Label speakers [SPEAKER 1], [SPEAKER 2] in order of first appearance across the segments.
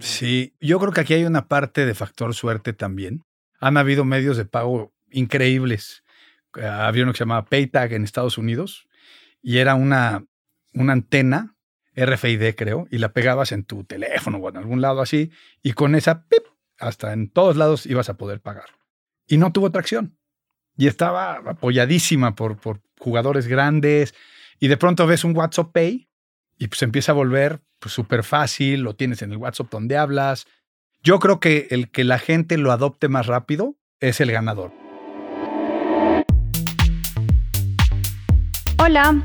[SPEAKER 1] Sí, yo creo que aquí hay una parte de factor suerte también. Han habido medios de pago increíbles. Eh, había uno que se llamaba PayTag en Estados Unidos y era una, una antena RFID, creo, y la pegabas en tu teléfono o en algún lado así, y con esa, pip, hasta en todos lados ibas a poder pagar. Y no tuvo tracción. Y estaba apoyadísima por, por jugadores grandes, y de pronto ves un WhatsApp Pay y pues empieza a volver súper pues, fácil, lo tienes en el WhatsApp donde hablas. Yo creo que el que la gente lo adopte más rápido es el ganador.
[SPEAKER 2] Hola,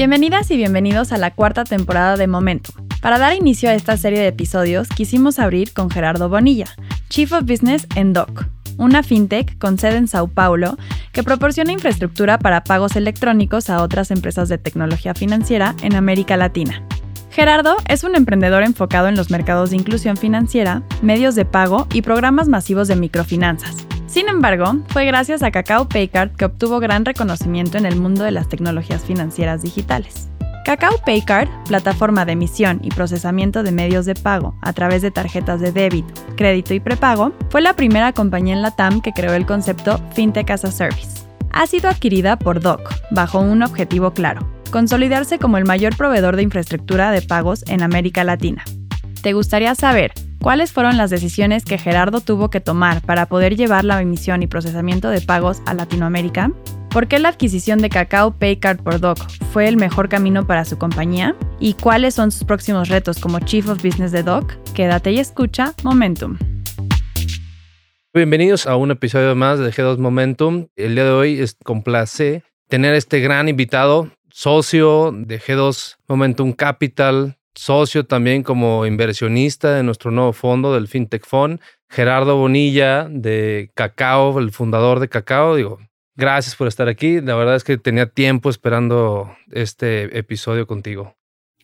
[SPEAKER 2] Bienvenidas y bienvenidos a la cuarta temporada de Momentum. Para dar inicio a esta serie de episodios, quisimos abrir con Gerardo Bonilla, Chief of Business en DOC, una fintech con sede en Sao Paulo que proporciona infraestructura para pagos electrónicos a otras empresas de tecnología financiera en América Latina. Gerardo es un emprendedor enfocado en los mercados de inclusión financiera, medios de pago y programas masivos de microfinanzas sin embargo, fue gracias a Cacao Paycard que obtuvo gran reconocimiento en el mundo de las tecnologías financieras digitales. Cacao Paycard, plataforma de emisión y procesamiento de medios de pago a través de tarjetas de débito, crédito y prepago, fue la primera compañía en la TAM que creó el concepto FinTech as a Service. Ha sido adquirida por DOC, bajo un objetivo claro, consolidarse como el mayor proveedor de infraestructura de pagos en América Latina. ¿Te gustaría saber ¿Cuáles fueron las decisiones que Gerardo tuvo que tomar para poder llevar la emisión y procesamiento de pagos a Latinoamérica? ¿Por qué la adquisición de Cacao Paycard por Doc fue el mejor camino para su compañía? ¿Y cuáles son sus próximos retos como Chief of Business de Doc? Quédate y escucha Momentum.
[SPEAKER 3] Bienvenidos a un episodio más de G2 Momentum. El día de hoy es complace tener este gran invitado, socio de G2 Momentum Capital, socio también como inversionista de nuestro nuevo fondo del FinTech Fund, Gerardo Bonilla de Cacao, el fundador de Cacao. Digo, gracias por estar aquí. La verdad es que tenía tiempo esperando este episodio contigo.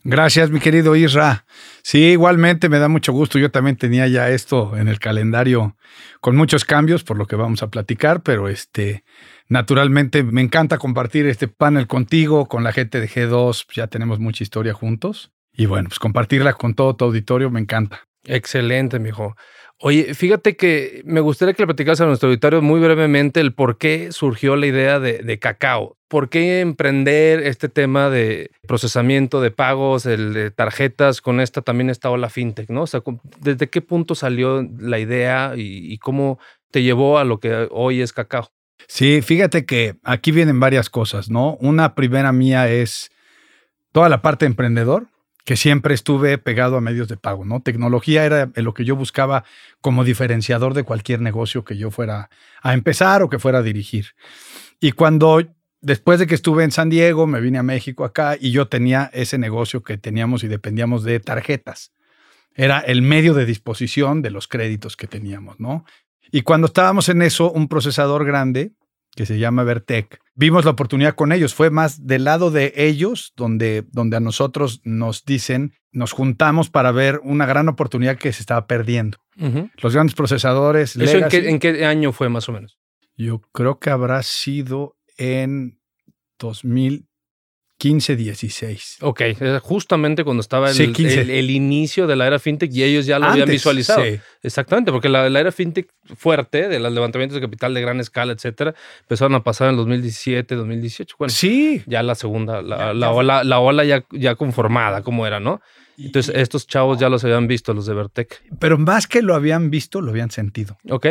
[SPEAKER 1] Gracias, mi querido Isra. Sí, igualmente me da mucho gusto. Yo también tenía ya esto en el calendario con muchos cambios, por lo que vamos a platicar, pero este, naturalmente me encanta compartir este panel contigo, con la gente de G2. Ya tenemos mucha historia juntos. Y bueno, pues compartirla con todo tu auditorio me encanta.
[SPEAKER 3] Excelente, mijo. Oye, fíjate que me gustaría que le platicas a nuestro auditorio muy brevemente el por qué surgió la idea de, cacao. ¿Por qué emprender este tema de procesamiento de pagos, el de tarjetas, con esta también esta ola fintech, ¿no? O sea, ¿desde qué punto salió la idea y, y cómo te llevó a lo que hoy es cacao?
[SPEAKER 1] Sí, fíjate que aquí vienen varias cosas, ¿no? Una primera mía es toda la parte emprendedor, que siempre estuve pegado a medios de pago, ¿no? Tecnología era lo que yo buscaba como diferenciador de cualquier negocio que yo fuera a empezar o que fuera a dirigir. Y cuando después de que estuve en San Diego, me vine a México acá y yo tenía ese negocio que teníamos y dependíamos de tarjetas. Era el medio de disposición de los créditos que teníamos, ¿no? Y cuando estábamos en eso, un procesador grande que se llama Vertec. Vimos la oportunidad con ellos, fue más del lado de ellos donde, donde a nosotros nos dicen, nos juntamos para ver una gran oportunidad que se estaba perdiendo. Los grandes procesadores.
[SPEAKER 3] ¿Eso en qué, en qué año fue más o menos?
[SPEAKER 1] Yo creo que habrá sido en 2000, 15, 16.
[SPEAKER 3] Ok, justamente cuando estaba el, el, inicio de la era fintech y ellos ya lo habían visualizado. Exactamente, porque la, era fintech fuerte, de los levantamientos de capital de gran escala, etcétera, empezaron a pasar en 2017, 2018. Bueno,
[SPEAKER 1] sí.
[SPEAKER 3] Ya la segunda, la, la ola, la ola ya, ya conformada, como era, ¿no? Entonces, estos chavos ya los habían visto, los de Vertec.
[SPEAKER 1] Pero más que lo habían visto, lo habían sentido.
[SPEAKER 3] Ok.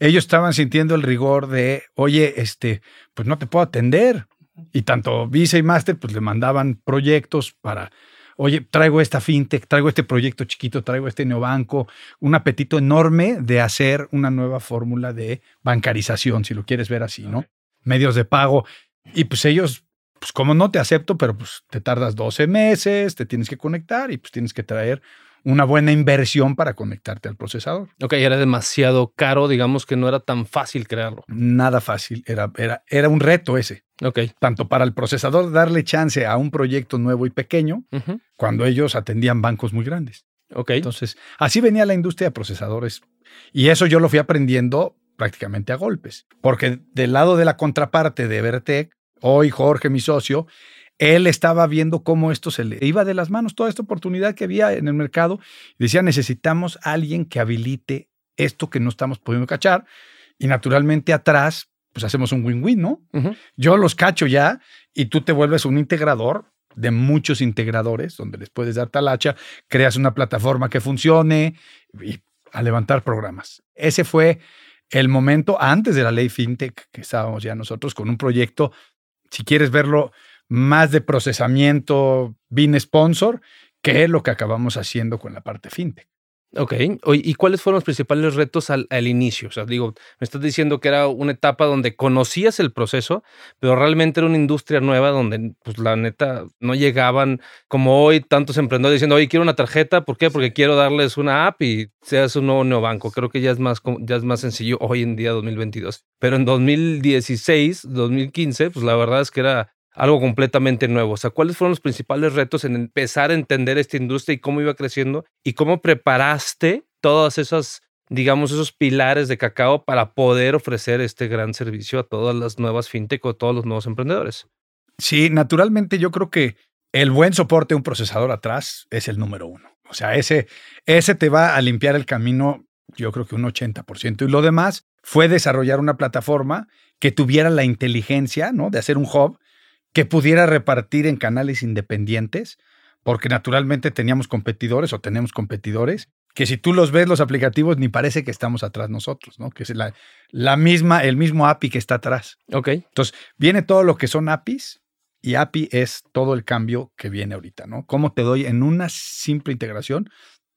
[SPEAKER 1] Ellos estaban sintiendo el rigor de, oye, este, pues no te puedo atender y tanto Visa y Master pues le mandaban proyectos para, oye, traigo esta fintech, traigo este proyecto chiquito, traigo este neobanco, un apetito enorme de hacer una nueva fórmula de bancarización, si lo quieres ver así, ¿no? Medios de pago. Y pues ellos, pues como no te acepto, pero pues te tardas 12 meses, te tienes que conectar y pues tienes que traer una buena inversión para conectarte al procesador.
[SPEAKER 3] Ok, era demasiado caro, digamos que no era tan fácil crearlo.
[SPEAKER 1] Nada fácil, era, era, era un reto ese.
[SPEAKER 3] Ok.
[SPEAKER 1] Tanto para el procesador darle chance a un proyecto nuevo y pequeño, cuando ellos atendían bancos muy grandes.
[SPEAKER 3] Ok.
[SPEAKER 1] Entonces, así venía la industria de procesadores. Y eso yo lo fui aprendiendo prácticamente a golpes. Porque del lado de la contraparte de Vertec, hoy Jorge, mi socio, él estaba viendo cómo esto se le iba de las manos, toda esta oportunidad que había en el mercado. Decía, necesitamos a alguien que habilite esto que no estamos pudiendo cachar. Y naturalmente atrás, pues hacemos un win-win, ¿no? Yo los cacho ya y tú te vuelves un integrador de muchos integradores donde les puedes dar talacha, creas una plataforma que funcione y a levantar programas. Ese fue el momento antes de la ley FinTech que estábamos ya nosotros con un proyecto, si quieres verlo más de procesamiento, bin sponsor, que es lo que acabamos haciendo con la parte FinTech.
[SPEAKER 3] Ok. ¿y cuáles fueron los principales retos al, al inicio? O sea, digo, me estás diciendo que era una etapa donde conocías el proceso, pero realmente era una industria nueva donde, pues la neta, no llegaban como hoy tantos emprendedores diciendo, oye, quiero una tarjeta. ¿Por qué? Porque quiero darles una app y seas un nuevo neobanco. Creo que ya es más, ya es más sencillo hoy en día, 2022. Pero en 2016, 2015, pues la verdad es que era algo completamente nuevo. O sea, ¿cuáles fueron los principales retos en empezar a entender esta industria y cómo iba creciendo? ¿Y cómo preparaste todas esas, digamos, esos pilares de cacao para poder ofrecer este gran servicio a todas las nuevas fintech o a todos los nuevos emprendedores?
[SPEAKER 1] Sí, naturalmente yo creo que el buen soporte de un procesador atrás es el número uno. O sea, ese, ese te va a limpiar el camino, yo creo que un 80%. Y lo demás fue desarrollar una plataforma que tuviera la inteligencia, ¿no? De hacer un hub que pudiera repartir en canales independientes, porque naturalmente teníamos competidores o tenemos competidores que si tú los ves los aplicativos ni parece que estamos atrás nosotros, ¿no? Que es la, la misma, el mismo API que está atrás.
[SPEAKER 3] Ok.
[SPEAKER 1] Entonces, viene todo lo que son APIs y API es todo el cambio que viene ahorita, ¿no? Cómo te doy en una simple integración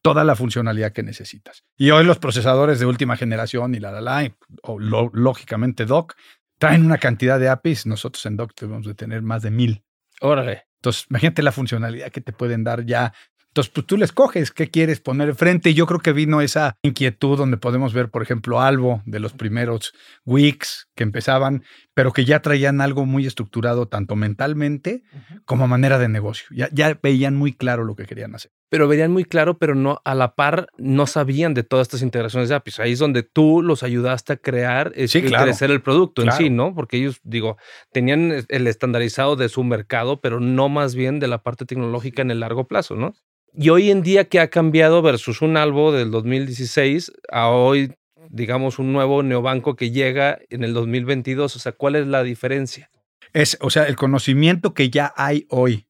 [SPEAKER 1] toda la funcionalidad que necesitas. Y hoy los procesadores de última generación y la, la, la, o lo- lógicamente Doc, traen una cantidad de APIs. Nosotros en Doc debemos de tener más de mil.
[SPEAKER 3] Órale.
[SPEAKER 1] Entonces, imagínate la funcionalidad que te pueden dar ya. Entonces, pues tú le escoges qué quieres poner enfrente. Y yo creo que vino esa inquietud donde podemos ver, por ejemplo, Albo de los primeros Wix que empezaban, pero que ya traían algo muy estructurado, tanto mentalmente como a manera de negocio. Ya, ya veían muy claro lo que querían hacer.
[SPEAKER 3] Pero verían muy claro, pero no a la par no sabían de todas estas integraciones de APIs. Ahí es donde tú los ayudaste a crear
[SPEAKER 1] Sí,
[SPEAKER 3] y
[SPEAKER 1] claro.
[SPEAKER 3] crecer el producto
[SPEAKER 1] Claro.
[SPEAKER 3] en sí, ¿no? Porque ellos, digo, tenían el estandarizado de su mercado, pero no más bien de la parte tecnológica en el largo plazo, ¿no? Y hoy en día, ¿qué ha cambiado versus un albo del 2016 a hoy, digamos, un nuevo neobanco que llega en el 2022? O sea, ¿cuál es la diferencia?
[SPEAKER 1] Es, o sea, el conocimiento que ya hay hoy.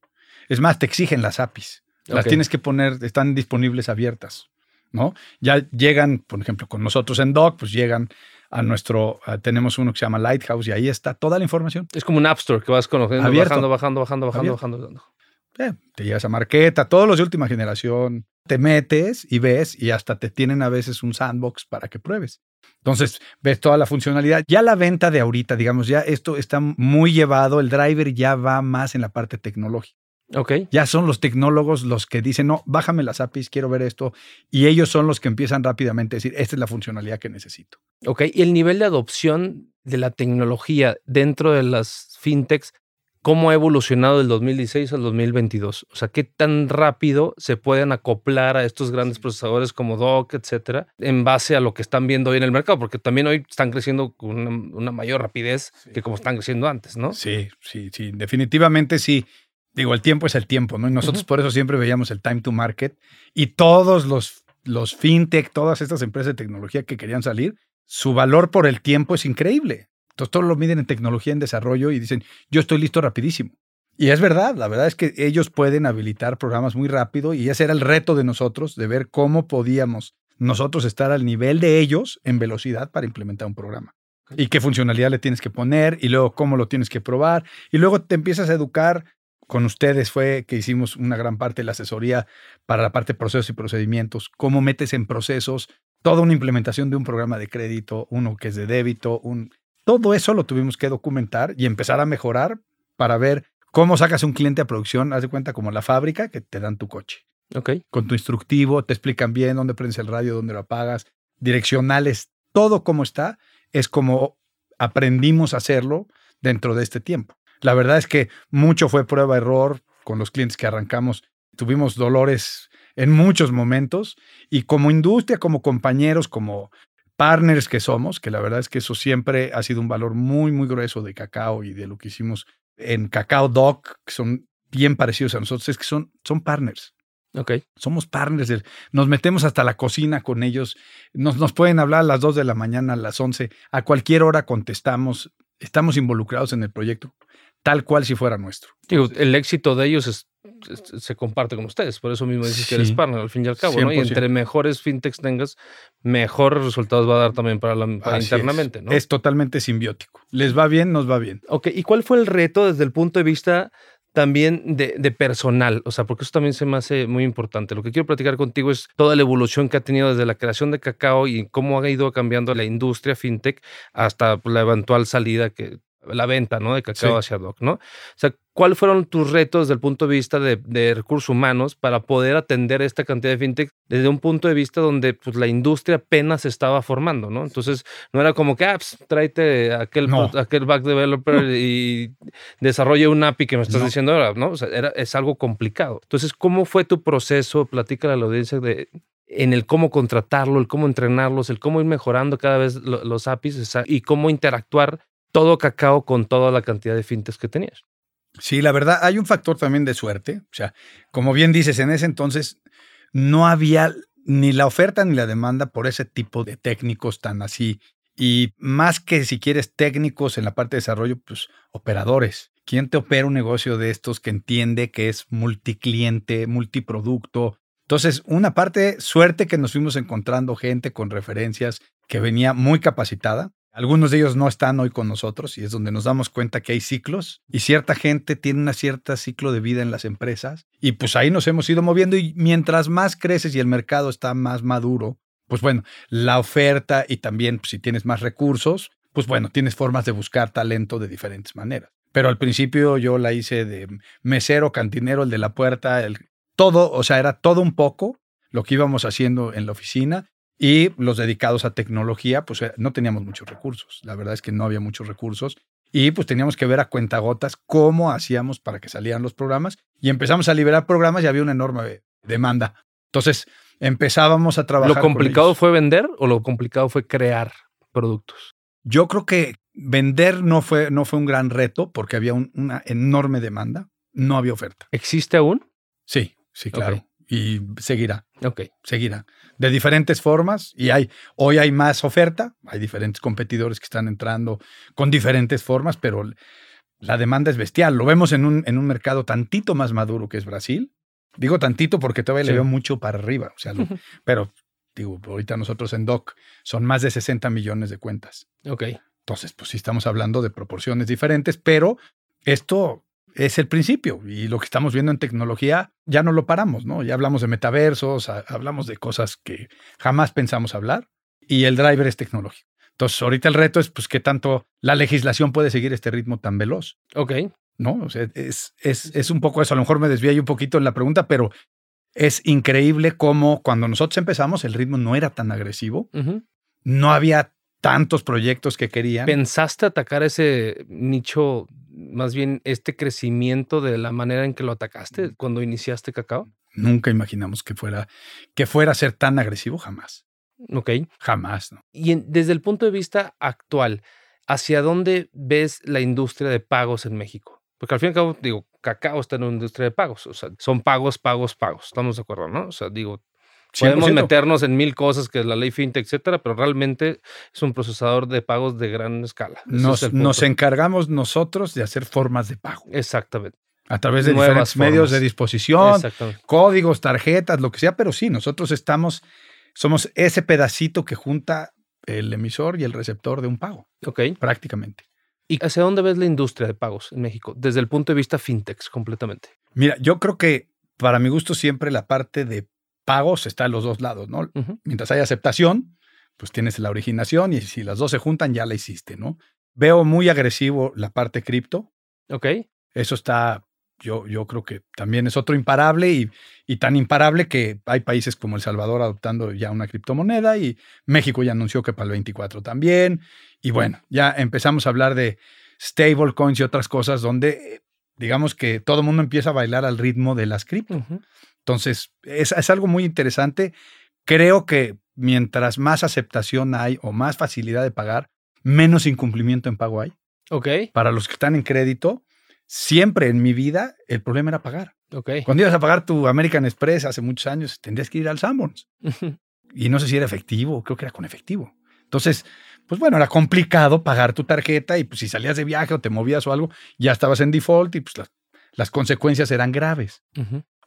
[SPEAKER 1] Es más, te exigen las APIs. Las tienes que poner, están disponibles abiertas, ¿no? Ya llegan, por ejemplo, con nosotros en Doc, pues llegan a nuestro, a- tenemos uno que se llama Lighthouse y ahí está toda la información.
[SPEAKER 3] Es como un App Store que vas conociendo,
[SPEAKER 1] Abierto.
[SPEAKER 3] bajando, bajando, bajando, bajando,
[SPEAKER 1] Abierto.
[SPEAKER 3] bajando.
[SPEAKER 1] Eh, te llegas a Marqueta, todos los de última generación, te metes y ves y hasta te tienen a veces un sandbox para que pruebes. Entonces, ves toda la funcionalidad. Ya la venta de ahorita, digamos, ya esto está muy llevado, el driver ya va más en la parte tecnológica.
[SPEAKER 3] Ok.
[SPEAKER 1] Ya son los tecnólogos los que dicen, no, bájame las APIs, quiero ver esto. Y ellos son los que empiezan rápidamente a decir, esta es la funcionalidad que necesito.
[SPEAKER 3] Ok, y el nivel de adopción de la tecnología dentro de las fintechs, ¿cómo ha evolucionado del 2016 al 2022? O sea, ¿qué tan rápido se pueden acoplar a estos grandes procesadores como Doc, etcétera, en base a lo que están viendo hoy en el mercado? Porque también hoy están creciendo con una, una mayor rapidez que como están creciendo antes, ¿no?
[SPEAKER 1] Sí, sí, sí, definitivamente sí. Digo, el tiempo es el tiempo, ¿no? Y nosotros por eso siempre veíamos el time to market y todos los, los fintech, todas estas empresas de tecnología que querían salir, su valor por el tiempo es increíble. Entonces, todos lo miden en tecnología, en desarrollo y dicen, yo estoy listo rapidísimo. Y es verdad, la verdad es que ellos pueden habilitar programas muy rápido y ese era el reto de nosotros, de ver cómo podíamos nosotros estar al nivel de ellos en velocidad para implementar un programa. Y qué funcionalidad le tienes que poner y luego cómo lo tienes que probar. Y luego te empiezas a educar. Con ustedes fue que hicimos una gran parte de la asesoría para la parte de procesos y procedimientos, cómo metes en procesos toda una implementación de un programa de crédito, uno que es de débito, un... todo eso lo tuvimos que documentar y empezar a mejorar para ver cómo sacas un cliente a producción, haz de cuenta como la fábrica que te dan tu coche.
[SPEAKER 3] Ok.
[SPEAKER 1] con tu instructivo, te explican bien dónde prendes el radio, dónde lo apagas, direccionales, todo como está, es como aprendimos a hacerlo dentro de este tiempo. La verdad es que mucho fue prueba-error con los clientes que arrancamos. Tuvimos dolores en muchos momentos y como industria, como compañeros, como partners que somos, que la verdad es que eso siempre ha sido un valor muy, muy grueso de Cacao y de lo que hicimos en Cacao Doc, que son bien parecidos a nosotros, es que son, son partners.
[SPEAKER 3] Ok.
[SPEAKER 1] Somos partners, nos metemos hasta la cocina con ellos, nos, nos pueden hablar a las 2 de la mañana, a las 11, a cualquier hora contestamos, estamos involucrados en el proyecto, tal cual si fuera nuestro.
[SPEAKER 3] Digo, el éxito de ellos es, es- se comparte con ustedes, por eso mismo dices que eres partner al fin y al cabo, ¿no? Y
[SPEAKER 1] 100%.
[SPEAKER 3] entre mejores fintechs tengas, mejores resultados va a dar también para, la, para
[SPEAKER 1] Así es.
[SPEAKER 3] internamente, ¿no?
[SPEAKER 1] Es totalmente simbiótico. Les va bien, nos va bien.
[SPEAKER 3] Ok, ¿y cuál fue el reto desde el punto de vista también de, de personal? O sea, porque eso también se me hace muy importante. Lo que quiero platicar contigo es toda la evolución que ha tenido desde la creación de Cacao y cómo ha ido cambiando la industria fintech hasta la eventual salida que la venta, ¿no? De Cacao
[SPEAKER 1] Sí.
[SPEAKER 3] hacia Doc, ¿no? O sea, ¿cuáles fueron tus retos desde el punto de vista de, de recursos humanos para poder atender esta cantidad de fintech desde un punto de vista donde pues, la industria apenas se estaba formando, ¿no? Entonces, no era como que, ah, pues, tráete aquel,
[SPEAKER 1] No.
[SPEAKER 3] aquel back developer y desarrolle un API que me estás
[SPEAKER 1] No.
[SPEAKER 3] diciendo ahora, ¿no? O sea, era, es algo complicado. Entonces, ¿cómo fue tu proceso? Platícale a la audiencia de en el cómo contratarlo, el cómo entrenarlos, el cómo ir mejorando cada vez lo- los APIs y cómo interactuar todo Cacao con toda la cantidad de fintechs que tenías.
[SPEAKER 1] Sí, la verdad, hay un factor también de suerte. O sea, como bien dices, en ese entonces no había ni la oferta ni la demanda por ese tipo de técnicos tan así. Y más que si quieres técnicos en la parte de desarrollo, pues operadores. ¿Quién te opera un negocio de estos que entiende que es multicliente, multiproducto? Entonces, una parte, suerte que nos fuimos encontrando gente con referencias que venía muy capacitada. Algunos de ellos no están hoy con nosotros y es donde nos damos cuenta que hay ciclos y cierta gente tiene una cierta ciclo de vida en las empresas y pues ahí nos hemos ido moviendo y mientras más creces y el mercado está más maduro, pues bueno, la oferta y también pues, si tienes más recursos, pues bueno, tienes formas de buscar talento de diferentes maneras. Pero al principio yo la hice de mesero, cantinero, el de la puerta, el todo, o sea, era todo un poco lo que íbamos haciendo en la oficina y los dedicados a tecnología, pues eh, no teníamos muchos recursos. La verdad es que no había muchos recursos. Y pues teníamos que ver a cuentagotas cómo hacíamos para que salieran los programas. Y empezamos a liberar programas y había una enorme demanda. Entonces empezábamos a trabajar.
[SPEAKER 3] ¿Lo complicado fue vender o lo complicado fue crear productos?
[SPEAKER 1] Yo creo que vender no fue, no fue un gran reto porque había un- una enorme demanda. No había oferta.
[SPEAKER 3] ¿Existe aún?
[SPEAKER 1] Sí, sí, claro.
[SPEAKER 3] Ok.
[SPEAKER 1] Y seguirá.
[SPEAKER 3] Ok.
[SPEAKER 1] seguirá de diferentes formas y hay hoy hay más oferta, hay diferentes competidores que están entrando con diferentes formas, pero la demanda es bestial. Lo vemos en un, en un mercado tantito más maduro que es Brasil. Digo tantito porque todavía
[SPEAKER 3] Sí.
[SPEAKER 1] le veo mucho para arriba, o sea, lo- pero digo, ahorita nosotros en Doc son más de 60 millones de cuentas.
[SPEAKER 3] Ok.
[SPEAKER 1] Entonces, pues sí estamos hablando de proporciones diferentes, pero esto es el principio y lo que estamos viendo en tecnología ya no lo paramos, ¿no? Ya hablamos de metaversos, a- hablamos de cosas que jamás pensamos hablar y el driver es tecnológico. Entonces, ahorita el reto es, pues, qué tanto la legislación puede seguir este ritmo tan veloz,
[SPEAKER 3] Ok.
[SPEAKER 1] ¿no? O sea, es, es, es un poco eso. A lo mejor me desvié un poquito en la pregunta, pero es increíble cómo cuando nosotros empezamos el ritmo no era tan agresivo, no había tantos proyectos que querían.
[SPEAKER 3] ¿Pensaste atacar ese nicho, más bien este crecimiento de la manera en que lo atacaste cuando iniciaste Cacao?
[SPEAKER 1] Nunca imaginamos que fuera, que fuera a ser tan agresivo, jamás.
[SPEAKER 3] Ok.
[SPEAKER 1] Jamás, ¿no?
[SPEAKER 3] Y en- desde el punto de vista actual, ¿hacia dónde ves la industria de pagos en México? Porque al fin y al cabo, digo, Cacao está en una industria de pagos. O sea, son pagos, pagos, pagos. Estamos de acuerdo, ¿no? O sea, digo, podemos
[SPEAKER 1] 100%.
[SPEAKER 3] meternos en mil cosas que es la ley fintech, etcétera, pero realmente es un procesador de pagos de gran escala.
[SPEAKER 1] Nos,
[SPEAKER 3] es
[SPEAKER 1] nos encargamos nosotros de hacer formas de pago
[SPEAKER 3] Exactamente.
[SPEAKER 1] a través de
[SPEAKER 3] Nuevas
[SPEAKER 1] diferentes medios de disposición, códigos, tarjetas, lo que sea, pero sí, nosotros estamos, somos ese pedacito que junta el emisor y el receptor de un pago,
[SPEAKER 3] Ok.
[SPEAKER 1] prácticamente.
[SPEAKER 3] ¿Y hacia dónde ves la industria de pagos en México? Desde el punto de vista fintech, completamente.
[SPEAKER 1] Mira, yo creo que para mi gusto siempre la parte de pagos está en los dos lados, ¿no? Mientras hay aceptación, pues tienes la originación y si las dos se juntan ya la hiciste, ¿no? Veo muy agresivo la parte cripto,
[SPEAKER 3] Ok.
[SPEAKER 1] eso está yo, yo creo que también es otro imparable y, y, tan imparable que hay países como El Salvador adoptando ya una criptomoneda y México ya anunció que para el 24 también. Y bueno, ya empezamos a hablar de stablecoins y otras cosas donde digamos que todo el mundo empieza a bailar al ritmo de las cripto. Entonces, es, es algo muy interesante. Creo que mientras más aceptación hay o más facilidad de pagar, menos incumplimiento en pago hay.
[SPEAKER 3] Ok.
[SPEAKER 1] Para los que están en crédito, siempre en mi vida el problema era pagar.
[SPEAKER 3] Ok.
[SPEAKER 1] Cuando ibas a pagar tu American Express hace muchos años, tendrías que ir al Sanborns. y no sé si era efectivo, creo que era con efectivo. Entonces, pues bueno, era complicado pagar tu tarjeta y pues si salías de viaje o te movías o algo, ya estabas en default y pues las, las consecuencias eran graves.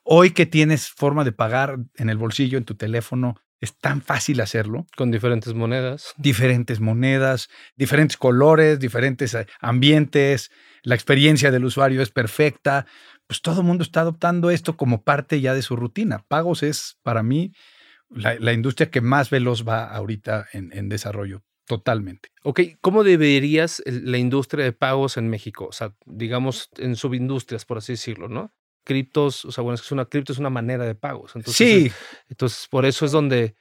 [SPEAKER 1] Hoy que tienes forma de pagar en el bolsillo, en tu teléfono, es tan fácil hacerlo.
[SPEAKER 3] Con diferentes monedas.
[SPEAKER 1] Diferentes monedas, diferentes colores, diferentes eh, ambientes. La experiencia del usuario es perfecta. Pues todo el mundo está adoptando esto como parte ya de su rutina. Pagos es para mí la, industria que más veloz va ahorita en, en desarrollo. Totalmente.
[SPEAKER 3] Ok, ¿cómo deberías la industria de pagos en México? O sea, digamos en subindustrias, por así decirlo, ¿no? Criptos, o sea, bueno, es que es una cripto, es una manera de pagos. Entonces,
[SPEAKER 1] sí.
[SPEAKER 3] entonces, por eso es donde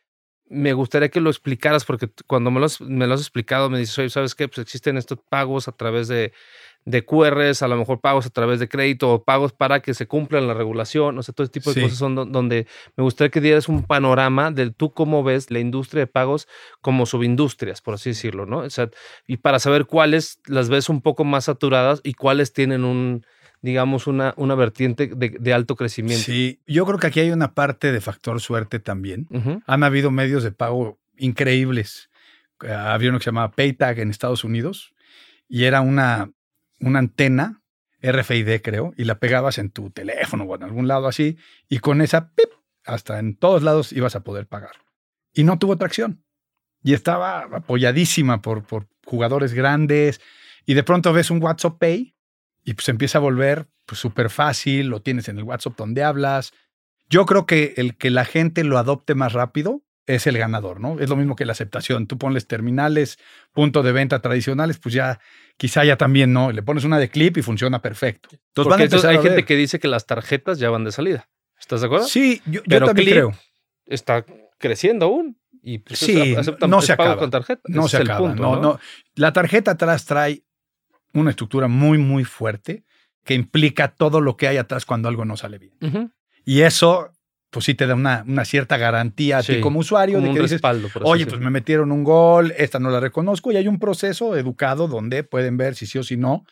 [SPEAKER 3] me gustaría que lo explicaras, porque cuando me lo has, me lo has explicado, me dices, oye, ¿sabes qué? Pues existen estos pagos a través de, de QRs, a lo mejor pagos a través de crédito o pagos para que se cumplan la regulación, o sea, todo ese tipo de cosas son donde me gustaría que dieras un panorama de tú cómo ves la industria de pagos como subindustrias, por así decirlo, ¿no? O sea, y para saber cuáles las ves un poco más saturadas y cuáles tienen un digamos, una, una vertiente de, alto crecimiento.
[SPEAKER 1] Sí, yo creo que aquí hay una parte de factor suerte también. Han habido medios de pago increíbles. Eh, había uno que se llamaba PayTag en Estados Unidos y era una, una antena RFID, creo, y la pegabas en tu teléfono o en algún lado así, y con esa, pip, hasta en todos lados ibas a poder pagar. Y no tuvo tracción. Y estaba apoyadísima por, por jugadores grandes. Y de pronto ves un WhatsApp Pay y pues empieza a volver pues súper fácil, lo tienes en el WhatsApp donde hablas. Yo creo que el que la gente lo adopte más rápido es el ganador, ¿no? Es lo mismo que la aceptación. Tú pones terminales, punto de venta tradicionales, pues ya quizá ya también no. Le pones una de clip y funciona perfecto.
[SPEAKER 3] Entonces, hay gente que dice que las tarjetas ya van de salida. ¿Estás de acuerdo?
[SPEAKER 1] Sí, yo, Pero también creo.
[SPEAKER 3] Está creciendo aún. Y
[SPEAKER 1] pues sí, no se acaba. Con tarjeta. No se acaba. no, no. La tarjeta atrás trae una estructura muy, muy fuerte que implica todo lo que hay atrás cuando algo no sale bien. Y eso, pues sí te da una, una cierta garantía a ti como usuario de que dices, oye, pues me metieron un gol, esta no la reconozco, y hay un proceso educado donde pueden ver si sí o si no.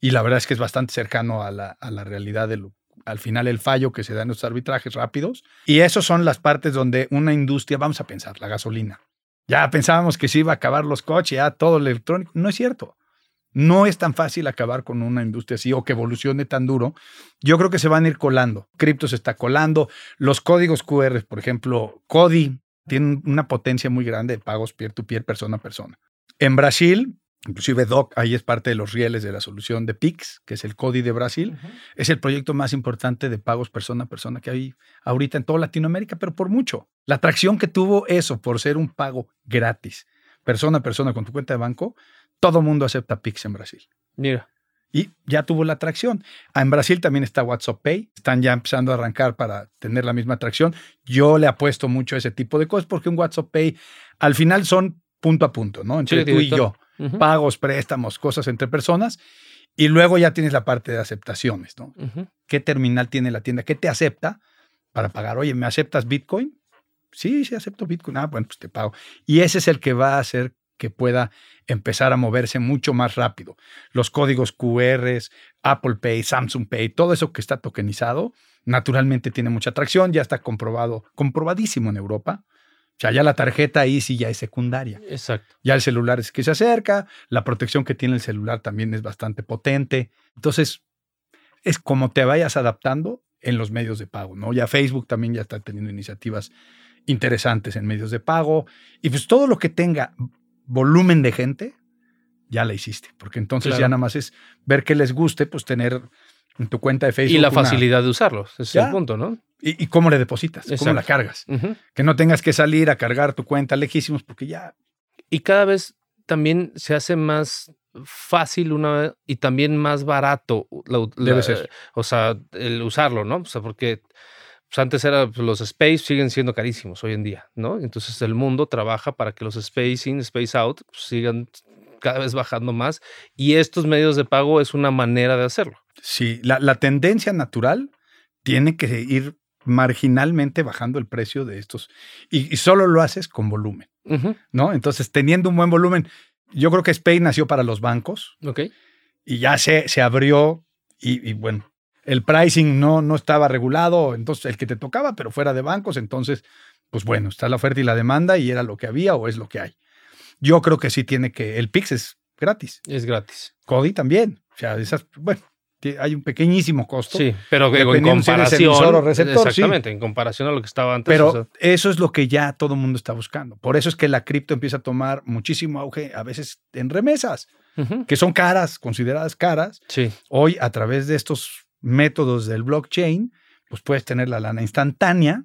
[SPEAKER 1] Y la verdad es que es bastante cercano a la, a la realidad de al final el fallo que se da en los arbitrajes rápidos. Y esas son las partes donde una industria, vamos a pensar, la gasolina. Ya pensábamos que se iba a acabar los coches, ya todo electrónico. No es cierto. No es tan fácil acabar con una industria así o que evolucione tan duro. Yo creo que se van a ir colando. Cripto se está colando. Los códigos QR, por ejemplo, CODI, tienen una potencia muy grande de pagos peer-to-peer, persona a persona. En Brasil, inclusive DOC, ahí es parte de los rieles de la solución de PIX, que es el CODI de Brasil. Es el proyecto más importante de pagos persona a persona que hay ahorita en toda Latinoamérica, pero por mucho. La atracción que tuvo eso por ser un pago gratis, persona a persona con tu cuenta de banco, todo mundo acepta Pix en Brasil.
[SPEAKER 3] Mira.
[SPEAKER 1] Y ya tuvo la atracción. Ah, en Brasil también está WhatsApp Pay. Están ya empezando a arrancar para tener la misma atracción. Yo le apuesto mucho a ese tipo de cosas porque un WhatsApp Pay al final son punto a punto, ¿no? Entre tú y yo. Pagos, préstamos, cosas entre personas. Y luego ya tienes la parte de aceptaciones, ¿no? ¿Qué terminal tiene la tienda? ¿Qué te acepta para pagar? Oye, ¿me aceptas Bitcoin? Sí, sí, acepto Bitcoin. Ah, bueno, pues te pago. Y ese es el que va a hacer que pueda empezar a moverse mucho más rápido. Los códigos QR, Apple Pay, Samsung Pay, todo eso que está tokenizado, naturalmente tiene mucha atracción, ya está comprobado, comprobadísimo en Europa. O sea, ya la tarjeta ahí sí ya es secundaria.
[SPEAKER 3] Exacto.
[SPEAKER 1] Ya el celular es que se acerca, la protección que tiene el celular también es bastante potente. Entonces, es como te vayas adaptando en los medios de pago, ¿no? Ya Facebook también ya está teniendo iniciativas interesantes en medios de pago y pues todo lo que tenga volumen de gente, ya la hiciste. Porque entonces ya nada más es ver que les guste, pues tener en tu cuenta de Facebook.
[SPEAKER 3] Y la facilidad de usarlos, ese es el punto, ¿no?
[SPEAKER 1] Y, cómo le depositas, cómo la cargas. Que no tengas que salir a cargar tu cuenta lejísimos porque ya.
[SPEAKER 3] Y cada vez también se hace más fácil una vez y también más barato. la- la-
[SPEAKER 1] Debe ser.
[SPEAKER 3] O sea, el usarlo, ¿no? O sea, porque pues, antes era, pues, los space siguen siendo carísimos hoy en día, ¿no? Entonces el mundo trabaja para que los space in, space out pues, sigan cada vez bajando más y estos medios de pago es una manera de hacerlo.
[SPEAKER 1] Sí, la, la tendencia natural tiene que ir marginalmente bajando el precio de estos. Y, y solo lo haces con volumen, ¿no? Entonces, teniendo un buen volumen, yo creo que Spain nació para los bancos
[SPEAKER 3] Ok.
[SPEAKER 1] y ya se, se abrió y, y bueno, el pricing no, no estaba regulado, entonces el que te tocaba, pero fuera de bancos, entonces, pues bueno, está la oferta y la demanda y era lo que había o es lo que hay. Yo creo que sí tiene que, el Pix es gratis,
[SPEAKER 3] Es gratis.
[SPEAKER 1] Cody también, o sea, esas, bueno, hay un pequeñísimo costo.
[SPEAKER 3] Sí, pero digo, en
[SPEAKER 1] si
[SPEAKER 3] comparación.
[SPEAKER 1] emisor o receptor, sí.
[SPEAKER 3] exactamente, en comparación a lo que estaba antes.
[SPEAKER 1] Pero
[SPEAKER 3] o sea,
[SPEAKER 1] eso es lo que ya todo el mundo está buscando. Por eso es que la cripto empieza a tomar muchísimo auge, a veces en remesas, que son caras, consideradas caras.
[SPEAKER 3] Sí.
[SPEAKER 1] Hoy, a través de estos métodos del blockchain, pues puedes tener la lana instantánea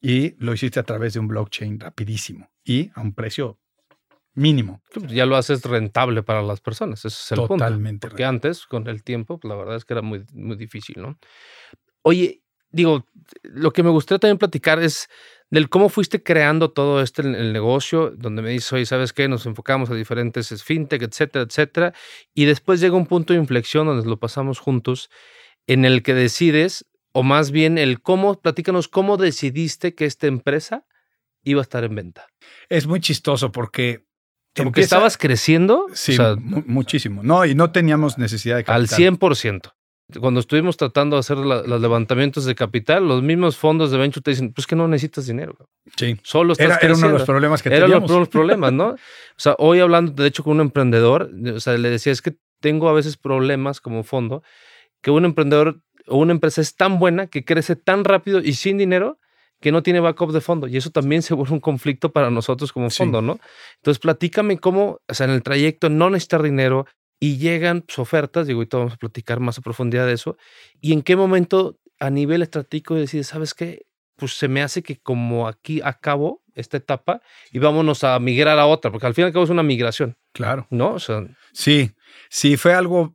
[SPEAKER 1] y lo hiciste a través de un blockchain rapidísimo y a un precio mínimo.
[SPEAKER 3] pues, Ya lo haces rentable para las personas. Ese es el punto.
[SPEAKER 1] Totalmente.
[SPEAKER 3] Porque antes, con el tiempo, pues, la verdad es que era muy, muy difícil, ¿no? Oye, digo, lo que me gustaría también platicar es del cómo fuiste creando todo este el, negocio, donde me dices, oye, ¿sabes qué? Nos enfocamos a diferentes es, fintech, etcétera, etcétera. Y después llega un punto de inflexión donde lo pasamos juntos, en el que decides, o más bien el cómo, platícanos cómo decidiste que esta empresa iba a estar en venta.
[SPEAKER 1] Es muy chistoso porque...
[SPEAKER 3] Como que estabas creciendo
[SPEAKER 1] Sí,
[SPEAKER 3] o sea,
[SPEAKER 1] mu- muchísimo. No, y no teníamos necesidad de
[SPEAKER 3] al
[SPEAKER 1] capital.
[SPEAKER 3] 100%. Cuando estuvimos tratando de hacer la- los levantamientos de capital, los mismos fondos de venture te dicen, pues que no necesitas dinero.
[SPEAKER 1] Sí.
[SPEAKER 3] Solo estás
[SPEAKER 1] Era, era uno de los
[SPEAKER 3] creciendo".
[SPEAKER 1] problemas que
[SPEAKER 3] los,
[SPEAKER 1] teníamos.
[SPEAKER 3] los problemas, ¿no? O sea, hoy hablando, de hecho, con un emprendedor, o sea, le decía, es que tengo a veces problemas como fondo, que un emprendedor o una empresa es tan buena que crece tan rápido y sin dinero que no tiene backup de fondo. Y eso también se vuelve un conflicto para nosotros como
[SPEAKER 1] Sí.
[SPEAKER 3] fondo, ¿no? Entonces, platícame cómo, o sea, en el trayecto no necesitar dinero y llegan pues, ofertas, digo, ahorita vamos a platicar más a profundidad de eso, y en qué momento a nivel estratégico decides, ¿sabes qué? Pues se me hace que como aquí acabo esta etapa y vámonos a migrar a otra, porque al fin y al cabo es una migración,
[SPEAKER 1] Claro.
[SPEAKER 3] ¿no? O sea,
[SPEAKER 1] Sí, sí, fue algo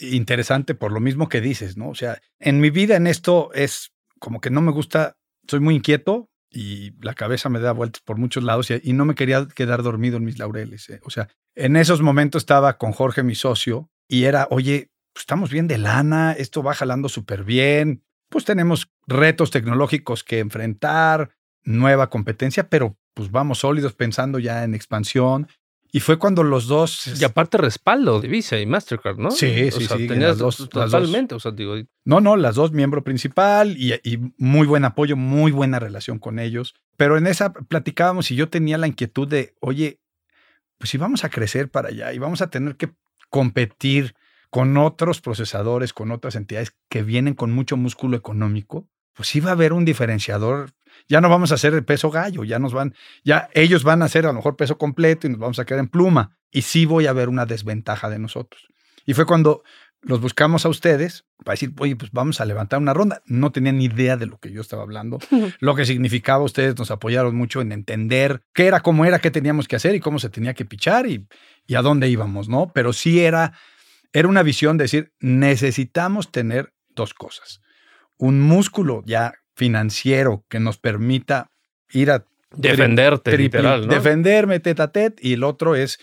[SPEAKER 1] interesante por lo mismo que dices, ¿no? O sea, en mi vida en esto es como que no me gusta, soy muy inquieto y la cabeza me da vueltas por muchos lados y, no me quería quedar dormido en mis laureles. ¿eh? O sea, en esos momentos estaba con Jorge, mi socio, y era, oye, pues estamos bien de lana, esto va jalando súper bien, pues tenemos retos tecnológicos que enfrentar, nueva competencia, pero pues vamos sólidos pensando ya en expansión. Y fue cuando los dos...
[SPEAKER 3] y aparte respaldo de Visa y Mastercard, ¿no?
[SPEAKER 1] Sí,
[SPEAKER 3] O
[SPEAKER 1] sí,
[SPEAKER 3] sea,
[SPEAKER 1] sí,
[SPEAKER 3] tenías
[SPEAKER 1] dos-
[SPEAKER 3] totalmente, o sea, digo,
[SPEAKER 1] No, no, las dos miembro principal y, y muy buen apoyo, muy buena relación con ellos. Pero en esa platicábamos y yo tenía la inquietud de, oye, pues si vamos a crecer para allá y vamos a tener que competir con otros procesadores, con otras entidades que vienen con mucho músculo económico, pues sí va a haber un diferenciador. Ya no vamos a hacer el peso gallo, ya nos van, ya ellos van a hacer a lo mejor peso completo y nos vamos a quedar en pluma. Y sí voy a ver una desventaja de nosotros. Y fue cuando los buscamos a ustedes para decir, oye, pues vamos a levantar una ronda. No tenían ni idea de lo que yo estaba hablando, lo que significaba. Ustedes nos apoyaron mucho en entender qué era, cómo era, qué teníamos que hacer y cómo se tenía que pichar y, y a dónde íbamos, ¿no? Pero sí era, era una visión de decir, necesitamos tener dos cosas. Un músculo ya financiero que nos permita ir a
[SPEAKER 3] defenderte, literal, ¿no?
[SPEAKER 1] defenderme tete a tete y el otro es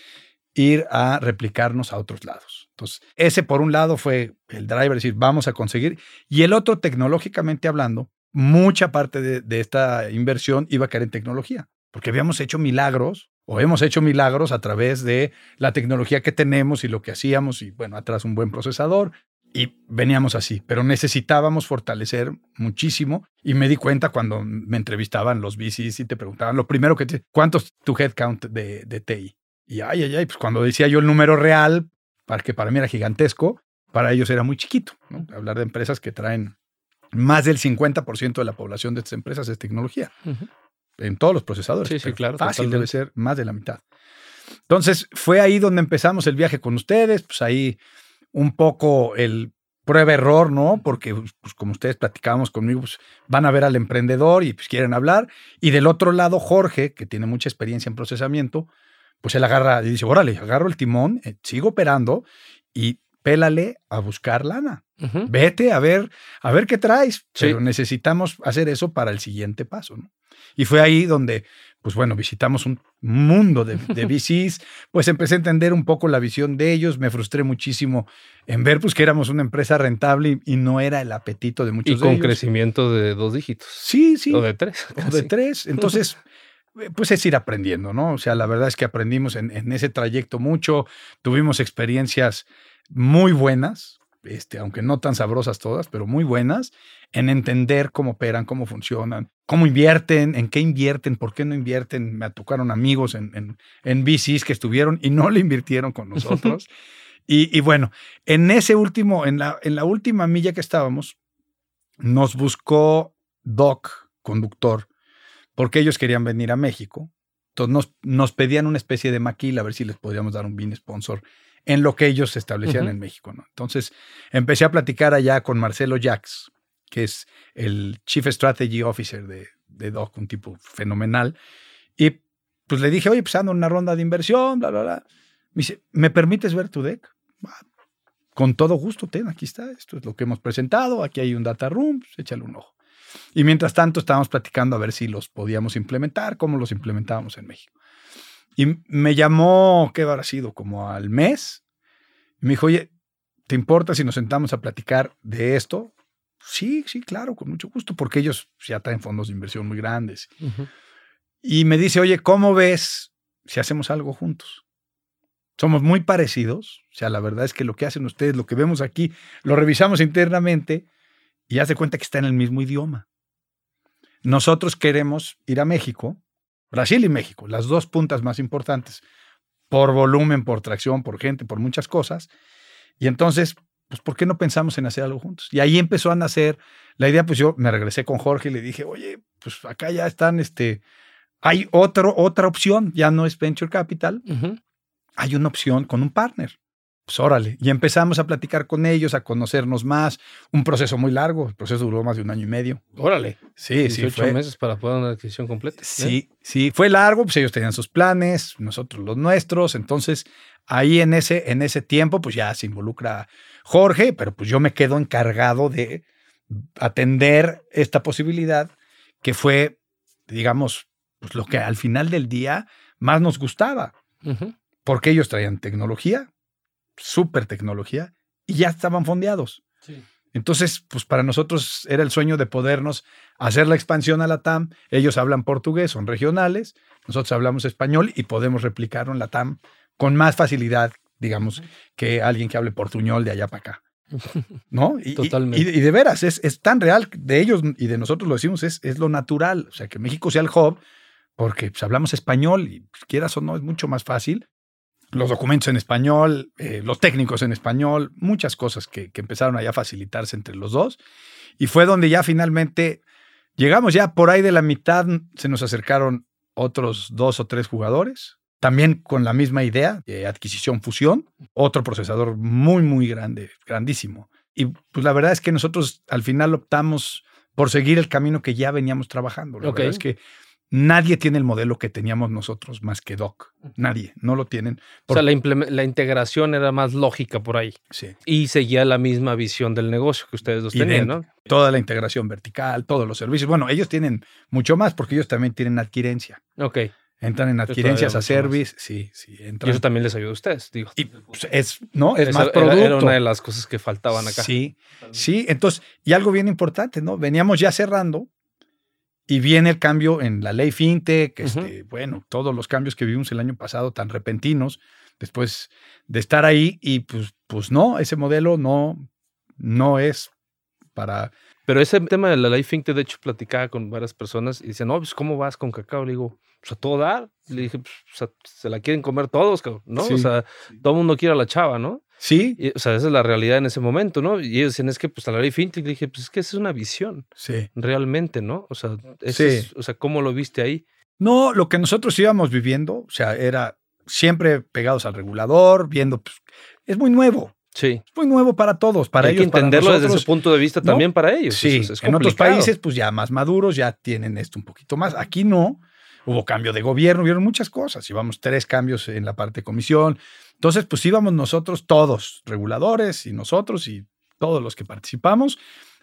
[SPEAKER 1] ir a replicarnos a otros lados. Entonces, ese por un lado fue el driver, es decir, vamos a conseguir. Y el otro, tecnológicamente hablando, mucha parte de, de esta inversión iba a caer en tecnología, porque habíamos hecho milagros o hemos hecho milagros a través de la tecnología que tenemos y lo que hacíamos y bueno, atrás un buen procesador. Y veníamos así, pero necesitábamos fortalecer muchísimo. Y me di cuenta cuando me entrevistaban los VCs y te preguntaban, lo primero que te, ¿cuánto es tu headcount de, de TI? Y ay, ay, ay, pues cuando decía yo el número real, para que para mí era gigantesco, para ellos era muy chiquito. ¿no? Hablar de empresas que traen más del 50% de la población de estas empresas es tecnología,
[SPEAKER 3] Ujú.
[SPEAKER 1] en todos los procesadores.
[SPEAKER 3] Sí, sí, claro,
[SPEAKER 1] Fácil
[SPEAKER 3] totalmente.
[SPEAKER 1] debe ser más de la mitad. Entonces, fue ahí donde empezamos el viaje con ustedes, pues ahí un poco el prueba-error, ¿no? Porque, pues, como ustedes platicábamos conmigo, pues, van a ver al emprendedor y pues quieren hablar. Y del otro lado, Jorge, que tiene mucha experiencia en procesamiento, pues él agarra y dice, órale, agarro el timón, eh, sigo operando y pélale a buscar lana. Vete a ver, a ver qué traes.
[SPEAKER 3] Sí.
[SPEAKER 1] Pero necesitamos hacer eso para el siguiente paso. ¿no? Y fue ahí donde, pues bueno, visitamos un mundo de, de VCs, pues empecé a entender un poco la visión de ellos, me frustré muchísimo en ver pues que éramos una empresa rentable y, y no era el apetito de muchos
[SPEAKER 3] Y
[SPEAKER 1] de
[SPEAKER 3] con
[SPEAKER 1] ellos.
[SPEAKER 3] crecimiento de dos dígitos.
[SPEAKER 1] Sí, sí.
[SPEAKER 3] O de tres.
[SPEAKER 1] o de tres. Entonces, pues es ir aprendiendo, ¿no? O sea, la verdad es que aprendimos en, en ese trayecto mucho, tuvimos experiencias muy buenas, este, aunque no tan sabrosas todas, pero muy buenas, en entender cómo operan, cómo funcionan, cómo invierten, en qué invierten, por qué no invierten. Me tocaron amigos en, en, en VCs que estuvieron y no le invirtieron con nosotros. y, y bueno, en ese último, en la, en la última milla que estábamos, nos buscó Doc, conductor, porque ellos querían venir a México. Entonces nos, nos pedían una especie de maquila a ver si les podríamos dar un BIN sponsor en lo que ellos se establecían en México. ¿no? Entonces empecé a platicar allá con Marcelo Jax, que es el Chief Strategy Officer de, de Doc, un tipo fenomenal. Y pues le dije, oye, pues ando en una ronda de inversión, bla, bla, bla. Me dice, ¿me permites ver tu deck? "Ah, Con todo gusto, ten, aquí está, esto es lo que hemos presentado, aquí hay un data room, pues, échale un ojo. Y mientras tanto estábamos platicando a ver si los podíamos implementar, cómo los implementábamos en México. Y me llamó, ¿qué habrá sido? Como al mes. Y me dijo, oye, ¿te importa si nos sentamos a platicar de esto? Sí, sí, claro, con mucho gusto, porque ellos ya traen fondos de inversión muy grandes. Y me dice, oye, ¿cómo ves si hacemos algo juntos? Somos muy parecidos. O sea, la verdad es que lo que hacen ustedes, lo que vemos aquí, lo revisamos internamente y hace cuenta que está en el mismo idioma. Nosotros queremos ir a México, Brasil y México, las dos puntas más importantes, por volumen, por tracción, por gente, por muchas cosas. Y entonces, pues, ¿por qué no pensamos en hacer algo juntos? Y ahí empezó a nacer la idea, pues yo me regresé con Jorge y le dije, oye, pues acá ya están, este, hay otro, otra opción, ya no es Venture Capital, hay una opción con un partner. Pues órale. Y empezamos a platicar con ellos, a conocernos más. Un proceso muy largo, el proceso duró más de un año y medio.
[SPEAKER 3] Órale.
[SPEAKER 1] Sí, sí,
[SPEAKER 3] 18
[SPEAKER 1] fue.
[SPEAKER 3] meses para poder una adquisición completa. ¿eh?
[SPEAKER 1] Sí, sí, fue largo, pues ellos tenían sus planes, nosotros los nuestros. Entonces, ahí en ese, en ese tiempo, pues ya se involucra Jorge, pero pues yo me quedo encargado de atender esta posibilidad que fue, digamos, pues lo que al final del día más nos gustaba, porque ellos traían tecnología, súper tecnología, y ya estaban fondeados. Entonces, pues para nosotros era el sueño de podernos hacer la expansión a la TAM. Ellos hablan portugués, son regionales, nosotros hablamos español y podemos replicarlo en la TAM con más facilidad, digamos, que alguien que hable portuñol de allá para acá. ¿No? Y, y-
[SPEAKER 3] Totalmente.
[SPEAKER 1] Y, y de veras, es, es tan real de ellos y de nosotros lo decimos, es, es lo natural. O sea, que México sea el hub, porque pues, hablamos español y pues, quieras o no, es mucho más fácil. Los documentos en español, eh, los técnicos en español, muchas cosas que, que empezaron allá a facilitarse entre los dos. Y fue donde ya finalmente llegamos ya por ahí de la mitad, se nos acercaron otros dos o tres jugadores, también con la misma idea de adquisición fusión, otro procesador muy, muy grande, grandísimo. Y pues la verdad es que nosotros al final optamos por seguir el camino que ya veníamos trabajando. La
[SPEAKER 3] Ok.
[SPEAKER 1] verdad es que nadie tiene el modelo que teníamos nosotros más que Doc. Nadie, no lo tienen.
[SPEAKER 3] O sea, la, integración era más lógica por ahí.
[SPEAKER 1] Sí.
[SPEAKER 3] Y seguía la misma visión del negocio que ustedes dos tenían, ¿no?
[SPEAKER 1] Toda la integración vertical, todos los servicios. Bueno, ellos tienen mucho más porque ellos también tienen adquirencia.
[SPEAKER 3] Ok. Y
[SPEAKER 1] Entran en adquirencias a
[SPEAKER 3] más.
[SPEAKER 1] service. Sí, sí, entran.
[SPEAKER 3] eso también les ayuda a ustedes, digo.
[SPEAKER 1] Y pues, es, ¿no? Es
[SPEAKER 3] Esa
[SPEAKER 1] más
[SPEAKER 3] era-
[SPEAKER 1] producto.
[SPEAKER 3] Era una de las cosas que faltaban acá.
[SPEAKER 1] Sí, sí. Entonces, y algo bien importante, ¿no? Veníamos ya cerrando y viene el cambio en la ley fintech, este, bueno, todos los cambios que vimos el año pasado tan repentinos, después de estar ahí y pues, pues no, ese modelo no, no es para...
[SPEAKER 3] Pero ese tema de la ley FinTech, de hecho, platicaba con varias personas y dicen, no, pues, ¿cómo vas con cacao? Le digo, pues, a todo dar. Le dije, pues, se la quieren comer todos, cabrón, ¿no?
[SPEAKER 1] Sí.
[SPEAKER 3] O sea, todo el mundo quiere a la chava, ¿no?
[SPEAKER 1] Sí,
[SPEAKER 3] Y, o sea, esa es la realidad en ese momento, ¿no? Y ellos decían, es que, pues, a la ley FinTech, dije, pues, es que esa es una visión,
[SPEAKER 1] sí.
[SPEAKER 3] realmente, ¿no? O sea,
[SPEAKER 1] Sí.
[SPEAKER 3] es- o sea, ¿cómo lo viste ahí?
[SPEAKER 1] No, lo que nosotros íbamos viviendo, o sea, era siempre pegados al regulador, viendo, pues, es muy nuevo,
[SPEAKER 3] Sí.
[SPEAKER 1] es muy nuevo para todos, para
[SPEAKER 3] Hay que
[SPEAKER 1] ellos, para
[SPEAKER 3] entenderlo desde ese punto de vista
[SPEAKER 1] ¿no?
[SPEAKER 3] también para ellos.
[SPEAKER 1] Sí,
[SPEAKER 3] es
[SPEAKER 1] en otros países, pues ya más maduros, ya tienen esto un poquito más. Aquí no. hubo cambio de gobierno, hubieron muchas cosas, llevamos tres cambios en la parte de comisión. Entonces, pues íbamos nosotros todos, reguladores y nosotros y todos los que participamos,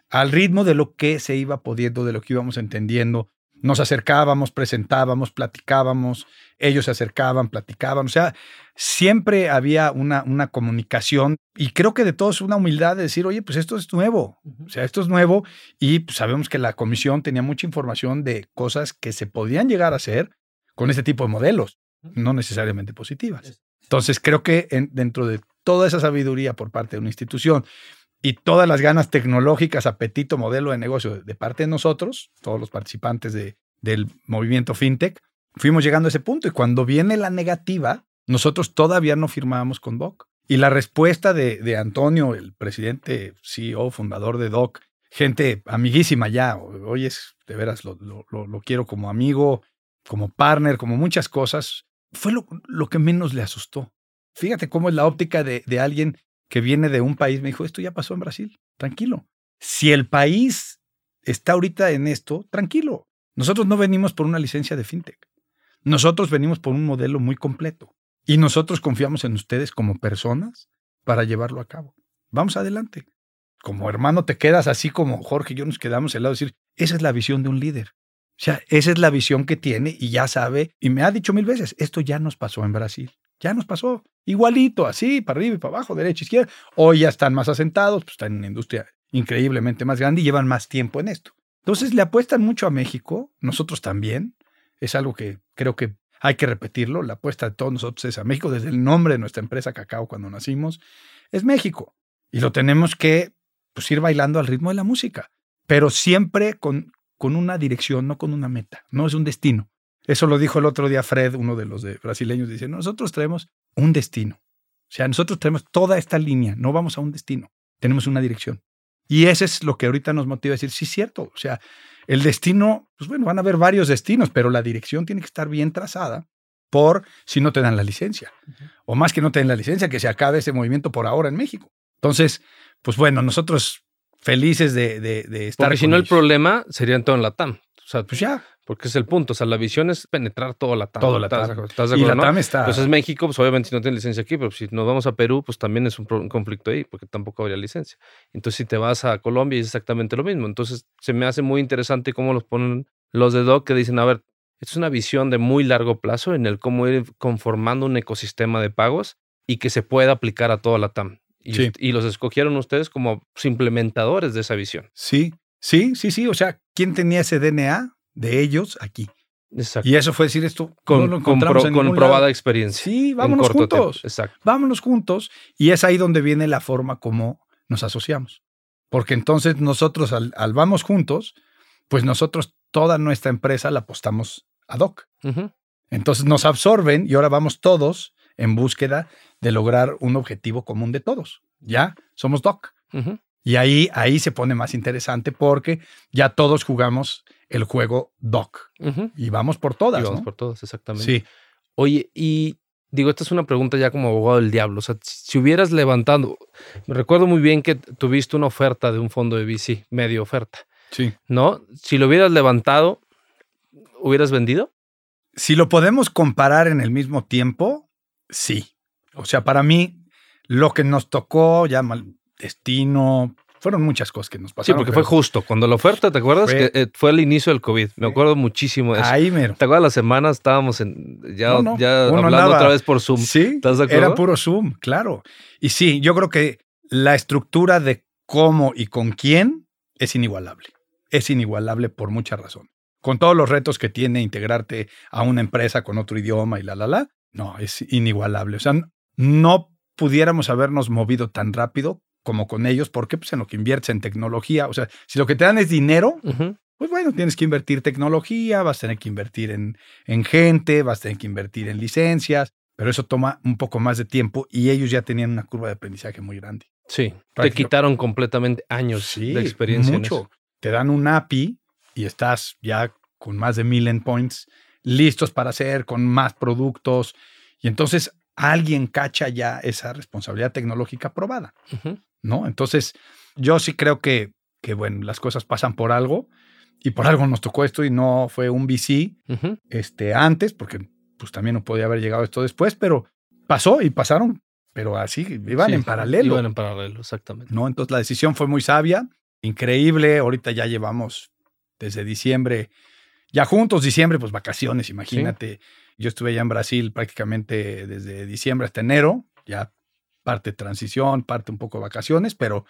[SPEAKER 1] al ritmo de lo que se iba pudiendo, de lo que íbamos entendiendo. Nos acercábamos, presentábamos, platicábamos, ellos se acercaban, platicaban, o sea, siempre había una, una comunicación y creo que de todos una humildad de decir, oye, pues esto es nuevo, o sea, esto es nuevo y pues, sabemos que la comisión tenía mucha información de cosas que se podían llegar a hacer con este tipo de modelos, no necesariamente positivas. Entonces, creo que dentro de toda esa sabiduría por parte de una institución y todas las ganas tecnológicas, apetito, modelo de negocio de parte de nosotros, todos los participantes de, del movimiento FinTech, fuimos llegando a ese punto y cuando viene la negativa, nosotros todavía no firmábamos con Doc. Y la respuesta de, Antonio, el presidente, CEO, fundador de Doc, gente amiguísima ya, hoy es, de veras, lo, lo, quiero como amigo, como partner, como muchas cosas, fue lo, lo, que menos le asustó. Fíjate cómo es la óptica de, de alguien que viene de un país, me dijo, esto ya pasó en Brasil, tranquilo. Si el país está ahorita en esto, tranquilo. Nosotros no venimos por una licencia de fintech. Nosotros venimos por un modelo muy completo y nosotros confiamos en ustedes como personas para llevarlo a cabo. Vamos adelante. Como hermano te quedas así como Jorge y yo nos quedamos al lado de decir, esa es la visión de un líder. O sea, esa es la visión que tiene y ya sabe, y me ha dicho mil veces, esto ya nos pasó en Brasil, ya nos pasó, igualito, así, para arriba y para abajo, derecha, izquierda. Hoy ya están más asentados, pues están en una industria increíblemente más grande y llevan más tiempo en esto. Entonces le apuestan mucho a México, nosotros también, es algo que creo que hay que repetirlo. La apuesta de todos nosotros es a México, desde el nombre de nuestra empresa Cacao cuando nacimos, es México. Y lo tenemos que pues, ir bailando al ritmo de la música, pero siempre con, con una dirección, no con una meta, no es un destino. Eso lo dijo el otro día Fred, uno de los de brasileños, dice, nosotros traemos un destino. O sea, nosotros tenemos toda esta línea, no vamos a un destino, tenemos una dirección. Y eso es lo que ahorita nos motiva a decir, sí, cierto. O sea, el destino, pues bueno, van a haber varios destinos, pero la dirección tiene que estar bien trazada por si no te dan la licencia. O más que no te den la licencia, que se acabe ese movimiento por ahora en México. Entonces, pues bueno, nosotros felices de, de, estar.
[SPEAKER 3] Porque si no, el problema sería en todo en la TAM.
[SPEAKER 1] O sea, pues ya.
[SPEAKER 3] Porque es el punto. O sea, la visión es penetrar toda la TAM.
[SPEAKER 1] Todo la TAM. ¿Estás, de acuerdo, y la TAM está.
[SPEAKER 3] Entonces, México, pues obviamente si no tiene licencia aquí, pero si nos vamos a Perú, pues también es un, conflicto ahí, porque tampoco habría licencia. Entonces, si te vas a Colombia, es exactamente lo mismo. Entonces, se me hace muy interesante cómo los ponen los de DOC que dicen, a ver, esto es una visión de muy largo plazo en el cómo ir conformando un ecosistema de pagos y que se pueda aplicar a toda la TAM. Y, y los escogieron ustedes como implementadores de esa visión.
[SPEAKER 1] Sí, sí, sí, sí. O sea, ¿quién tenía ese DNA de ellos aquí? Y eso fue decir esto
[SPEAKER 3] con, con, probada experiencia.
[SPEAKER 1] Sí, vámonos juntos. Exacto. Vámonos juntos. Y es ahí donde viene la forma como nos asociamos. Porque entonces nosotros, al, vamos juntos, pues nosotros toda nuestra empresa la apostamos ad hoc. Entonces nos absorben y ahora vamos todos en búsqueda de lograr un objetivo común de todos. Ya somos doc. Y ahí, ahí se pone más interesante porque ya todos jugamos el juego Doc. Y vamos por todas. Y
[SPEAKER 3] vamos por todas, exactamente.
[SPEAKER 1] Sí.
[SPEAKER 3] Oye, y digo, esta es una pregunta ya como abogado del diablo. O sea, si hubieras levantado, me recuerdo muy bien que tuviste una oferta de un fondo de VC, medio oferta.
[SPEAKER 1] Sí.
[SPEAKER 3] ¿No? Si lo hubieras levantado, ¿hubieras vendido?
[SPEAKER 1] Si lo podemos comparar en el mismo tiempo, sí. O sea, para mí, lo que nos tocó, ya mal destino, fueron muchas cosas que nos pasaron.
[SPEAKER 3] Sí, porque fue justo. Cuando la oferta, ¿te acuerdas? Fue, que eh, fue el inicio del COVID. Me acuerdo muchísimo de eso.
[SPEAKER 1] Ahí mero.
[SPEAKER 3] ¿Te acuerdas? Las semanas estábamos en, ya, hablando otra vez por Zoom.
[SPEAKER 1] Sí, ¿Estás de acuerdo? era puro Zoom, claro. Y sí, yo creo que la estructura de cómo y con quién es inigualable. Es inigualable por mucha razón. Con todos los retos que tiene integrarte a una empresa con otro idioma y la, la, la, no, es inigualable. O sea, no pudiéramos habernos movido tan rápido como con ellos, porque pues en lo que inviertes en tecnología, o sea, si lo que te dan es dinero, pues bueno, tienes que invertir tecnología, vas a tener que invertir en, en gente, vas a tener que invertir en licencias, pero eso toma un poco más de tiempo y ellos ya tenían una curva de aprendizaje muy grande.
[SPEAKER 3] Sí, te quitaron completamente años de experiencia.
[SPEAKER 1] Mucho. Te dan un API y estás ya con más de mil endpoints listos para hacer, con más productos. Y entonces alguien cacha ya esa responsabilidad tecnológica probada. ¿no? Entonces, yo sí creo que, que, bueno, las cosas pasan por algo y por algo nos tocó esto y no fue un VC este, antes, porque pues también no podía haber llegado esto después, pero pasó y pasaron, pero así iban
[SPEAKER 3] Sí,
[SPEAKER 1] en paralelo.
[SPEAKER 3] Iban en paralelo, exactamente.
[SPEAKER 1] ¿no? Entonces la decisión fue muy sabia, increíble. Ahorita ya llevamos desde diciembre, ya juntos, diciembre, pues vacaciones, imagínate. Yo estuve ya en Brasil prácticamente desde diciembre hasta enero, ya parte transición, parte un poco vacaciones, pero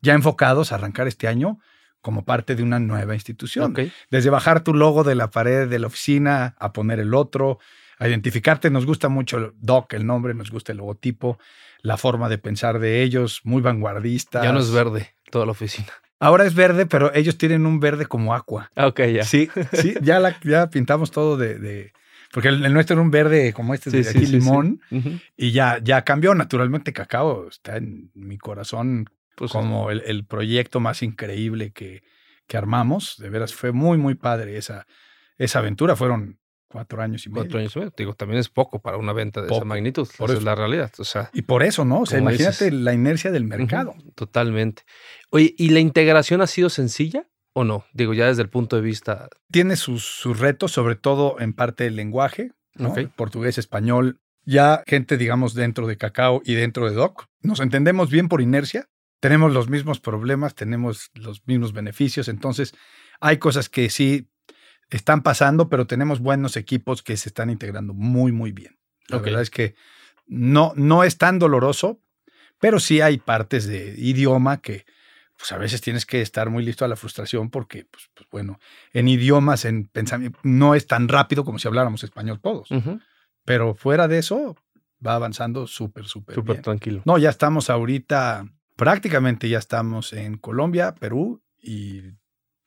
[SPEAKER 1] ya enfocados a arrancar este año como parte de una nueva institución. Desde bajar tu logo de la pared de la oficina a poner el otro, a identificarte. Nos gusta mucho el Doc, el nombre, nos gusta el logotipo, la forma de pensar de ellos, muy vanguardista.
[SPEAKER 3] Ya no es verde toda la oficina.
[SPEAKER 1] Ahora es verde, pero ellos tienen un verde como aqua.
[SPEAKER 3] Ah, ok, ya.
[SPEAKER 1] Sí, sí, ya, la, ya pintamos todo de, de- porque el, el nuestro era un verde como este
[SPEAKER 3] Sí,
[SPEAKER 1] de aquí,
[SPEAKER 3] sí, sí.
[SPEAKER 1] limón, y ya, ya cambió. Naturalmente, cacao está en mi corazón
[SPEAKER 3] Pues,
[SPEAKER 1] como el, el proyecto más increíble que, que armamos. De veras, fue muy, muy padre esa, esa aventura. Fueron cuatro años y medio.
[SPEAKER 3] cuatro años y medio. Digo, también es poco para una venta de esa magnitud.
[SPEAKER 1] por
[SPEAKER 3] Esa
[SPEAKER 1] eso.
[SPEAKER 3] es la realidad. O sea,
[SPEAKER 1] Y por eso, ¿no? O sea, imagínate
[SPEAKER 3] dices.
[SPEAKER 1] la inercia del mercado.
[SPEAKER 3] Totalmente. Oye, ¿y la integración ha sido sencilla o no? Digo, ya desde el punto de vista.
[SPEAKER 1] Tiene sus, sus retos, sobre todo en parte del lenguaje, ¿no? Portugués, español. Ya gente, digamos, dentro de Cacao y dentro de Doc. Nos entendemos bien por inercia. Tenemos los mismos problemas, tenemos los mismos beneficios. Entonces, hay cosas que sí están pasando, pero tenemos buenos equipos que se están integrando muy, muy bien. La verdad es que no, no es tan doloroso, pero sí hay partes de idioma que pues a veces tienes que estar muy listo a la frustración porque, pues, pues, bueno, en idiomas, en pensamiento, no es tan rápido como si habláramos español todos. Pero fuera de eso, va avanzando súper, súper
[SPEAKER 3] Súper tranquilo.
[SPEAKER 1] No, ya estamos ahorita, prácticamente ya estamos en Colombia, Perú y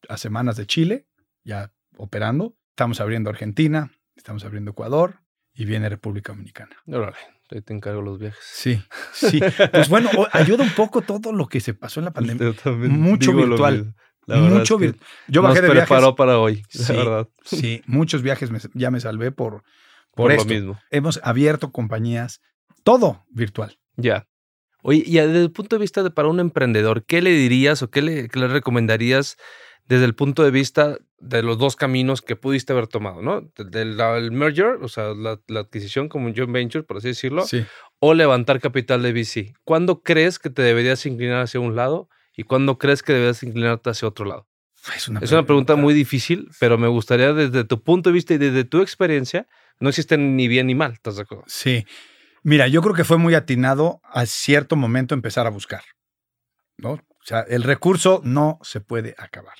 [SPEAKER 1] a semanas de Chile, ya operando. Estamos abriendo Argentina, estamos abriendo Ecuador y viene República Dominicana.
[SPEAKER 3] Órale, ahí te encargo los viajes.
[SPEAKER 1] Sí, sí. Pues bueno, ayuda un poco todo lo que se pasó en la pandemia. Mucho virtual.
[SPEAKER 3] La
[SPEAKER 1] Mucho
[SPEAKER 3] es que
[SPEAKER 1] vir- Yo
[SPEAKER 3] nos
[SPEAKER 1] bajé de viajes.
[SPEAKER 3] preparó para hoy, la
[SPEAKER 1] Sí,
[SPEAKER 3] verdad.
[SPEAKER 1] Sí, muchos viajes me- ya me salvé por, por,
[SPEAKER 3] Por lo
[SPEAKER 1] esto.
[SPEAKER 3] mismo.
[SPEAKER 1] Hemos abierto compañías, todo virtual.
[SPEAKER 3] Ya. Oye, y desde el punto de vista de para un emprendedor, ¿qué le dirías o qué le, qué le recomendarías desde el punto de vista de los dos caminos que pudiste haber tomado, ¿no? Del del- el merger, o sea, la, la adquisición como un joint venture, por así decirlo,
[SPEAKER 1] Sí.
[SPEAKER 3] o levantar capital de VC. ¿Cuándo crees que te deberías inclinar hacia un lado y cuándo crees que deberías inclinarte hacia otro lado?
[SPEAKER 1] Es una,
[SPEAKER 3] Es una pregunta muy difícil, pero me gustaría desde tu punto de vista y desde tu experiencia, no existen ni bien ni mal, ¿estás de acuerdo?
[SPEAKER 1] Sí. Mira, yo creo que fue muy atinado a cierto momento empezar a buscar. ¿no? O sea, el recurso no se puede acabar.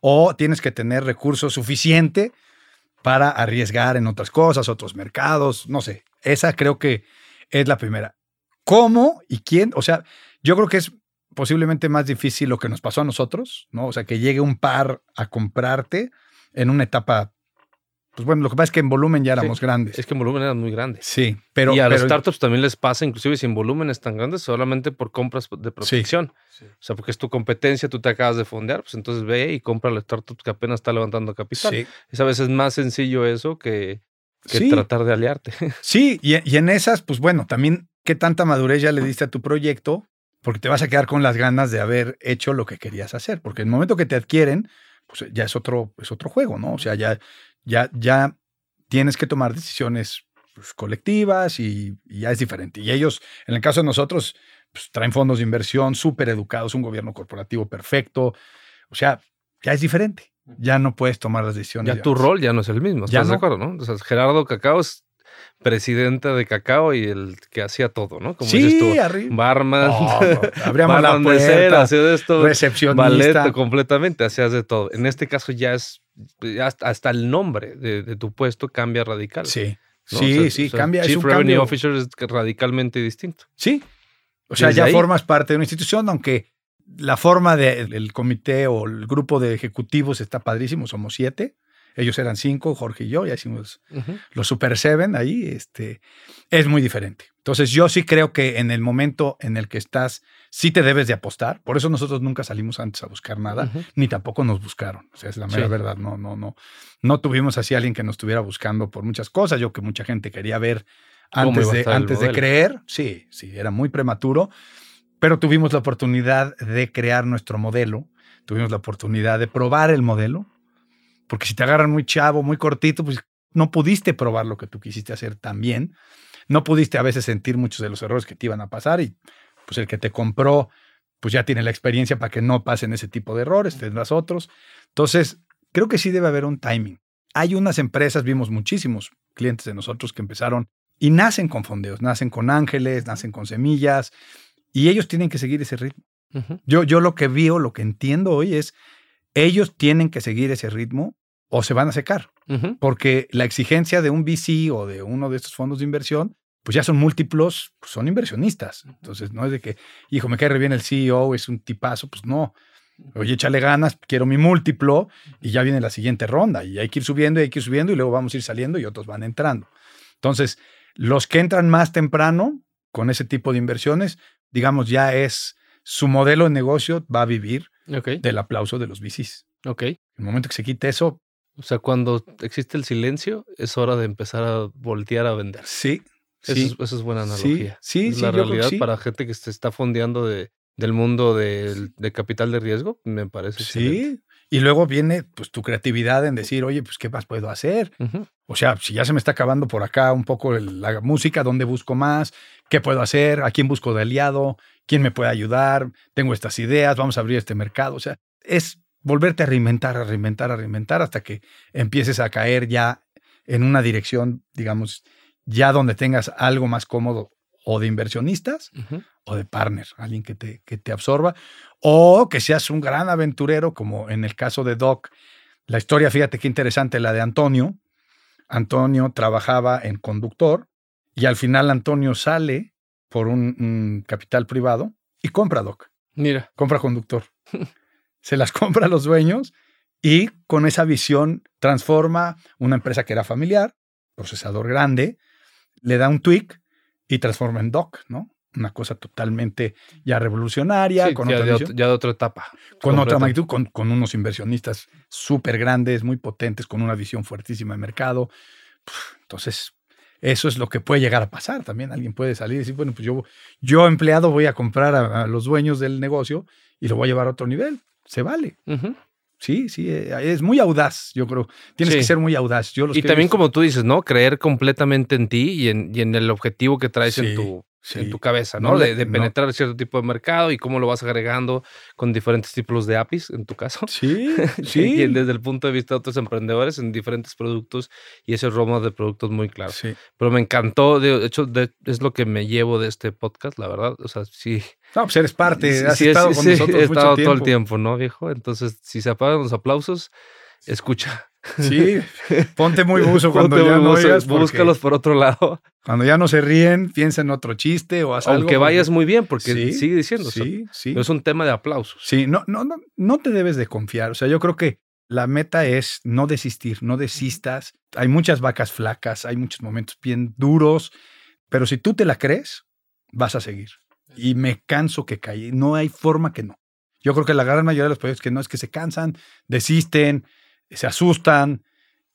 [SPEAKER 1] O tienes que tener recurso suficiente para arriesgar en otras cosas, otros mercados, no sé. Esa creo que es la primera. ¿Cómo y quién? O sea, yo creo que es posiblemente más difícil lo que nos pasó a nosotros, ¿no? O sea, que llegue un par a comprarte en una etapa. Pues bueno, lo que pasa es que en volumen ya éramos grandes.
[SPEAKER 3] Es que en volumen eran muy grandes.
[SPEAKER 1] Sí, pero.
[SPEAKER 3] y a
[SPEAKER 1] pero-
[SPEAKER 3] startups también les pasa, inclusive sin volúmenes tan grandes, solamente por compras de protección.
[SPEAKER 1] Sí.
[SPEAKER 3] O sea, porque es tu competencia, tú te acabas de fondear, pues entonces ve y compra la startup que apenas está levantando capital.
[SPEAKER 1] Sí,
[SPEAKER 3] Es a veces más sencillo eso que, que
[SPEAKER 1] Sí.
[SPEAKER 3] tratar de aliarte.
[SPEAKER 1] Sí, y, y en esas, pues bueno, también qué tanta madurez ya le diste a tu proyecto, porque te vas a quedar con las ganas de haber hecho lo que querías hacer, porque en el momento que te adquieren, pues ya es otro, es otro juego, ¿no? O sea, ya, ya, ya tienes que tomar decisiones pues, colectivas y, y ya es diferente. Y ellos, en el caso de nosotros, pues traen fondos de inversión súper educados, un gobierno corporativo perfecto, o sea, ya es diferente. Ya no puedes tomar las decisiones.
[SPEAKER 3] ya tu rol ya no es el mismo,
[SPEAKER 1] Ya
[SPEAKER 3] ¿estás de
[SPEAKER 1] no.
[SPEAKER 3] acuerdo? ¿no? O sea, Gerardo Cacao es presidente de Cacao y el que hacía todo, ¿no? Como dices
[SPEAKER 1] Sí,
[SPEAKER 3] tú,
[SPEAKER 1] arriba.
[SPEAKER 3] barman,
[SPEAKER 1] no, abríamos la
[SPEAKER 3] de hacía esto, ballet
[SPEAKER 1] recepcionista.
[SPEAKER 3] completamente, hacías de todo. En este caso ya es, hasta, el nombre de, de tu puesto cambia radical.
[SPEAKER 1] Sí,
[SPEAKER 3] ¿no?
[SPEAKER 1] sí,
[SPEAKER 3] O sea,
[SPEAKER 1] sí,
[SPEAKER 3] o sea,
[SPEAKER 1] cambia. es
[SPEAKER 3] Chief
[SPEAKER 1] un
[SPEAKER 3] Revenue
[SPEAKER 1] cambio.
[SPEAKER 3] Officer es radicalmente distinto.
[SPEAKER 1] Sí. O sea,
[SPEAKER 3] Desde
[SPEAKER 1] ya
[SPEAKER 3] ahí-
[SPEAKER 1] formas parte de una institución, aunque la forma del comité o el grupo de ejecutivos está padrísimo. Somos siete. Ellos eran cinco, Jorge y yo, ya hicimos
[SPEAKER 3] Ujú.
[SPEAKER 1] los Super Seven ahí. Este, es muy diferente. Entonces, yo sí creo que en el momento en el que estás, sí te debes de apostar. Por eso nosotros nunca salimos antes a buscar nada, ni tampoco nos buscaron. O sea, es la mera
[SPEAKER 3] Sí.
[SPEAKER 1] verdad. No, no, no. No tuvimos así a alguien que nos estuviera buscando por muchas cosas. Yo que mucha gente quería ver
[SPEAKER 3] ¿Cómo
[SPEAKER 1] antes, de, antes de creer. Sí, sí, era muy prematuro. Pero tuvimos la oportunidad de crear nuestro modelo. Tuvimos la oportunidad de probar el modelo. Porque si te agarran muy chavo, muy cortito, pues no pudiste probar lo que tú quisiste hacer tan bien, no pudiste a veces sentir muchos de los errores que te iban a pasar y pues el que te compró pues ya tiene la experiencia para que no pasen ese tipo de errores, tendrás otros. Entonces, creo que sí debe haber un timing. Hay unas empresas, vimos muchísimos clientes de nosotros que empezaron y nacen con fondeos, nacen con ángeles, nacen con semillas y ellos tienen que seguir ese ritmo. yo, yo lo que veo, lo que entiendo hoy es, ellos tienen que seguir ese ritmo o se van a secar, porque la exigencia de un VC o de uno de estos fondos de inversión pues ya son múltiplos, pues son inversionistas. Entonces, no es de que, hijo, me cae re bien el CEO, es un tipazo, pues no. Oye, échale ganas, quiero mi múltiplo y ya viene la siguiente ronda y hay que ir subiendo y hay que ir subiendo y luego vamos a ir saliendo y otros van entrando. Entonces, los que entran más temprano con ese tipo de inversiones, digamos, ya es su modelo de negocio va a vivir del aplauso de los VCs.
[SPEAKER 3] Ok.
[SPEAKER 1] El momento que se quite eso.
[SPEAKER 3] O sea, cuando existe el silencio, es hora de empezar a voltear a vender.
[SPEAKER 1] Sí,
[SPEAKER 3] eso, es, buena analogía.
[SPEAKER 1] Sí, sí,
[SPEAKER 3] La realidad para gente que se está fondeando de, del mundo de, capital de riesgo, me parece.
[SPEAKER 1] Sí. Y luego viene pues tu creatividad en decir, oye, pues qué más puedo hacer. O sea, si ya se me está acabando por acá un poco la música, ¿dónde busco más? ¿Qué puedo hacer? ¿A quién busco de aliado? ¿Quién me puede ayudar? Tengo estas ideas, vamos a abrir este mercado. O sea, es volverte a reinventar, a reinventar, a reinventar hasta que empieces a caer ya en una dirección, digamos, ya donde tengas algo más cómodo o de inversionistas o de partner, alguien que te, que te absorba, o que seas un gran aventurero, como en el caso de Doc. La historia, fíjate qué interesante, la de Antonio. Antonio trabajaba en conductor y al final Antonio sale por un, capital privado y compra Doc.
[SPEAKER 3] Mira.
[SPEAKER 1] Compra conductor. Se las compra a los dueños y con esa visión transforma una empresa que era familiar, procesador grande, le da un tweak y transforma en doc, ¿no? Una cosa totalmente ya revolucionaria.
[SPEAKER 3] con ya, otra de, ya, de otra etapa.
[SPEAKER 1] Con otra magnitud, con, con unos inversionistas súper grandes, muy potentes, con una visión fuertísima de mercado. Entonces, eso es lo que puede llegar a pasar también. Alguien puede salir y decir, bueno, pues yo, yo empleado voy a comprar a, los dueños del negocio y lo voy a llevar a otro nivel. Se vale. Sí, sí, eh, es muy audaz, yo creo. Tienes que ser muy audaz. Yo
[SPEAKER 3] y también, como tú dices, ¿no? Creer completamente en ti y en, y en el objetivo que traes en tu, en tu cabeza, ¿no? de, penetrar cierto tipo de mercado y cómo lo vas agregando con diferentes tipos de APIs, en tu caso.
[SPEAKER 1] Sí, sí.
[SPEAKER 3] y desde el punto de vista de otros emprendedores en diferentes productos y ese romo de productos muy claro. Sí. Pero me encantó, de hecho, es lo que me llevo de este podcast, la verdad. O sea, sí.
[SPEAKER 1] No, pues eres parte, has estado con nosotros
[SPEAKER 3] he estado todo el tiempo, ¿no, viejo? Entonces, si se apagan los aplausos, escucha.
[SPEAKER 1] Sí, ponte muy buzo cuando ya no oigas.
[SPEAKER 3] Búscalos por otro lado.
[SPEAKER 1] Cuando ya no se ríen, piensa en otro chiste o haz
[SPEAKER 3] Aunque vayas muy bien, porque sigue diciendo.
[SPEAKER 1] Sí, sí.
[SPEAKER 3] es un tema de aplausos.
[SPEAKER 1] Sí, no, no, no, no te debes de confiar. O sea, yo creo que la meta es no desistir, no desistas. Hay muchas vacas flacas, hay muchos momentos bien duros, pero si tú te la crees, vas a seguir. Y me canso que cae. No hay forma que no. Yo creo que la gran mayoría de los proyectos que no es que se cansan, desisten, se asustan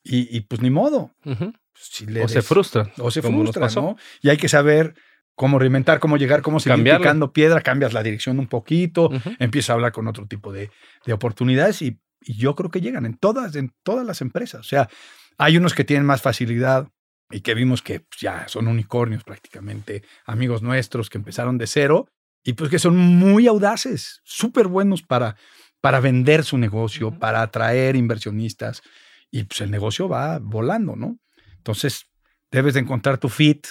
[SPEAKER 1] y, pues ni modo.
[SPEAKER 3] o se frustran.
[SPEAKER 1] O se frustran, ¿no? Y hay que saber cómo reinventar, cómo llegar, cómo seguir picando piedra, cambias la dirección un poquito, empiezas a hablar con otro tipo de, oportunidades y, yo creo que llegan en todas, en todas las empresas. O sea, hay unos que tienen más facilidad y que vimos que pues, ya son unicornios prácticamente, amigos nuestros que empezaron de cero y pues que son muy audaces, súper buenos para para vender su negocio, para atraer inversionistas y pues el negocio va volando, ¿no? Entonces, debes de encontrar tu fit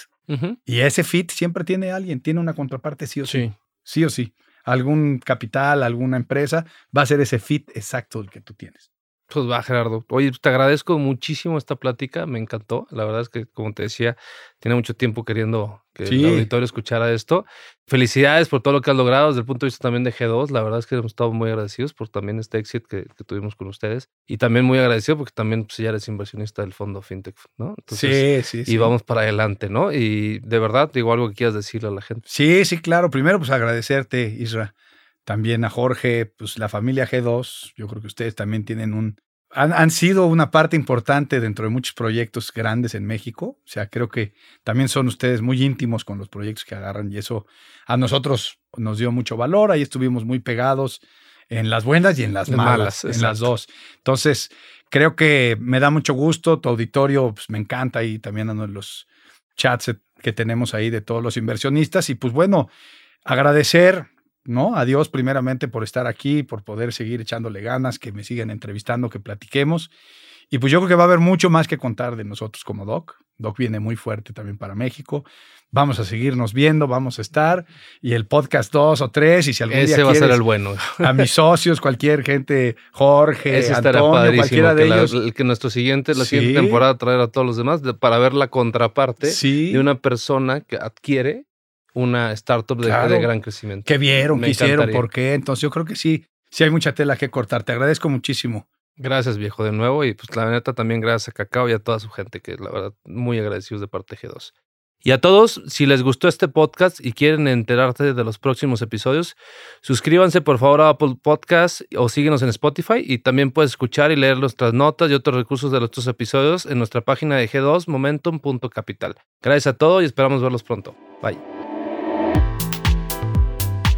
[SPEAKER 1] y ese fit siempre tiene alguien, tiene una contraparte sí o sí. Sí, o sí. Algún capital, alguna empresa va a ser ese fit exacto el que tú tienes.
[SPEAKER 3] Pues va, Gerardo. Oye, te agradezco muchísimo esta plática, me encantó. La verdad es que, como te decía, tiene mucho tiempo queriendo que el auditorio escuchara esto. Felicidades por todo lo que has logrado desde el punto de vista también de G2. La verdad es que hemos estado muy agradecidos por también este éxito que, tuvimos con ustedes. Y también muy agradecido porque también pues, ya eres inversionista del fondo FinTech, ¿no?
[SPEAKER 1] sí, sí,
[SPEAKER 3] sí. Y vamos para adelante, ¿no? Y de verdad, digo algo que quieras decirle a la gente.
[SPEAKER 1] Sí, sí, claro. Primero, pues agradecerte, Isra también a Jorge, pues la familia G2, yo creo que ustedes también tienen un, han, sido una parte importante dentro de muchos proyectos grandes en México. O sea, creo que también son ustedes muy íntimos con los proyectos que agarran y eso a nosotros nos dio mucho valor. Ahí estuvimos muy pegados en las buenas y en las malas,
[SPEAKER 3] malas,
[SPEAKER 1] en las dos. Entonces, creo que me da mucho gusto, tu auditorio pues, me encanta y también en los chats que tenemos ahí de todos los inversionistas y pues bueno, agradecer, ¿no? A Dios primeramente por estar aquí, por poder seguir echándole ganas, que me sigan entrevistando, que platiquemos. Y pues yo creo que va a haber mucho más que contar de nosotros como Doc. Doc viene muy fuerte también para México. Vamos a seguirnos viendo, vamos a estar. Y el podcast dos o tres, y si algún
[SPEAKER 3] Ese
[SPEAKER 1] día
[SPEAKER 3] va a ser el bueno.
[SPEAKER 1] a mis socios, cualquier gente, Jorge,
[SPEAKER 3] Ese
[SPEAKER 1] Antonio, cualquiera de
[SPEAKER 3] que,
[SPEAKER 1] ellos.
[SPEAKER 3] el que nuestro siguiente, la
[SPEAKER 1] Sí.
[SPEAKER 3] siguiente temporada traer a todos los demás de- para ver la contraparte
[SPEAKER 1] Sí,
[SPEAKER 3] de una persona que adquiere una startup de,
[SPEAKER 1] Claro.
[SPEAKER 3] de gran crecimiento.
[SPEAKER 1] que vieron, que hicieron, por qué. Entonces yo creo que sí, sí hay mucha tela que cortar. Te agradezco muchísimo.
[SPEAKER 3] Gracias, viejo, de nuevo. Y pues la neta también gracias a Cacao y a toda su gente, que la verdad, muy agradecidos de parte de G2. Y a todos, si les gustó este podcast y quieren enterarse de los próximos episodios, suscríbanse por favor a Apple Podcast o síguenos en Spotify y también puedes escuchar y leer nuestras notas y otros recursos de nuestros episodios en nuestra página de G2 Momentum.capital. Gracias a todos y esperamos verlos pronto. Bye.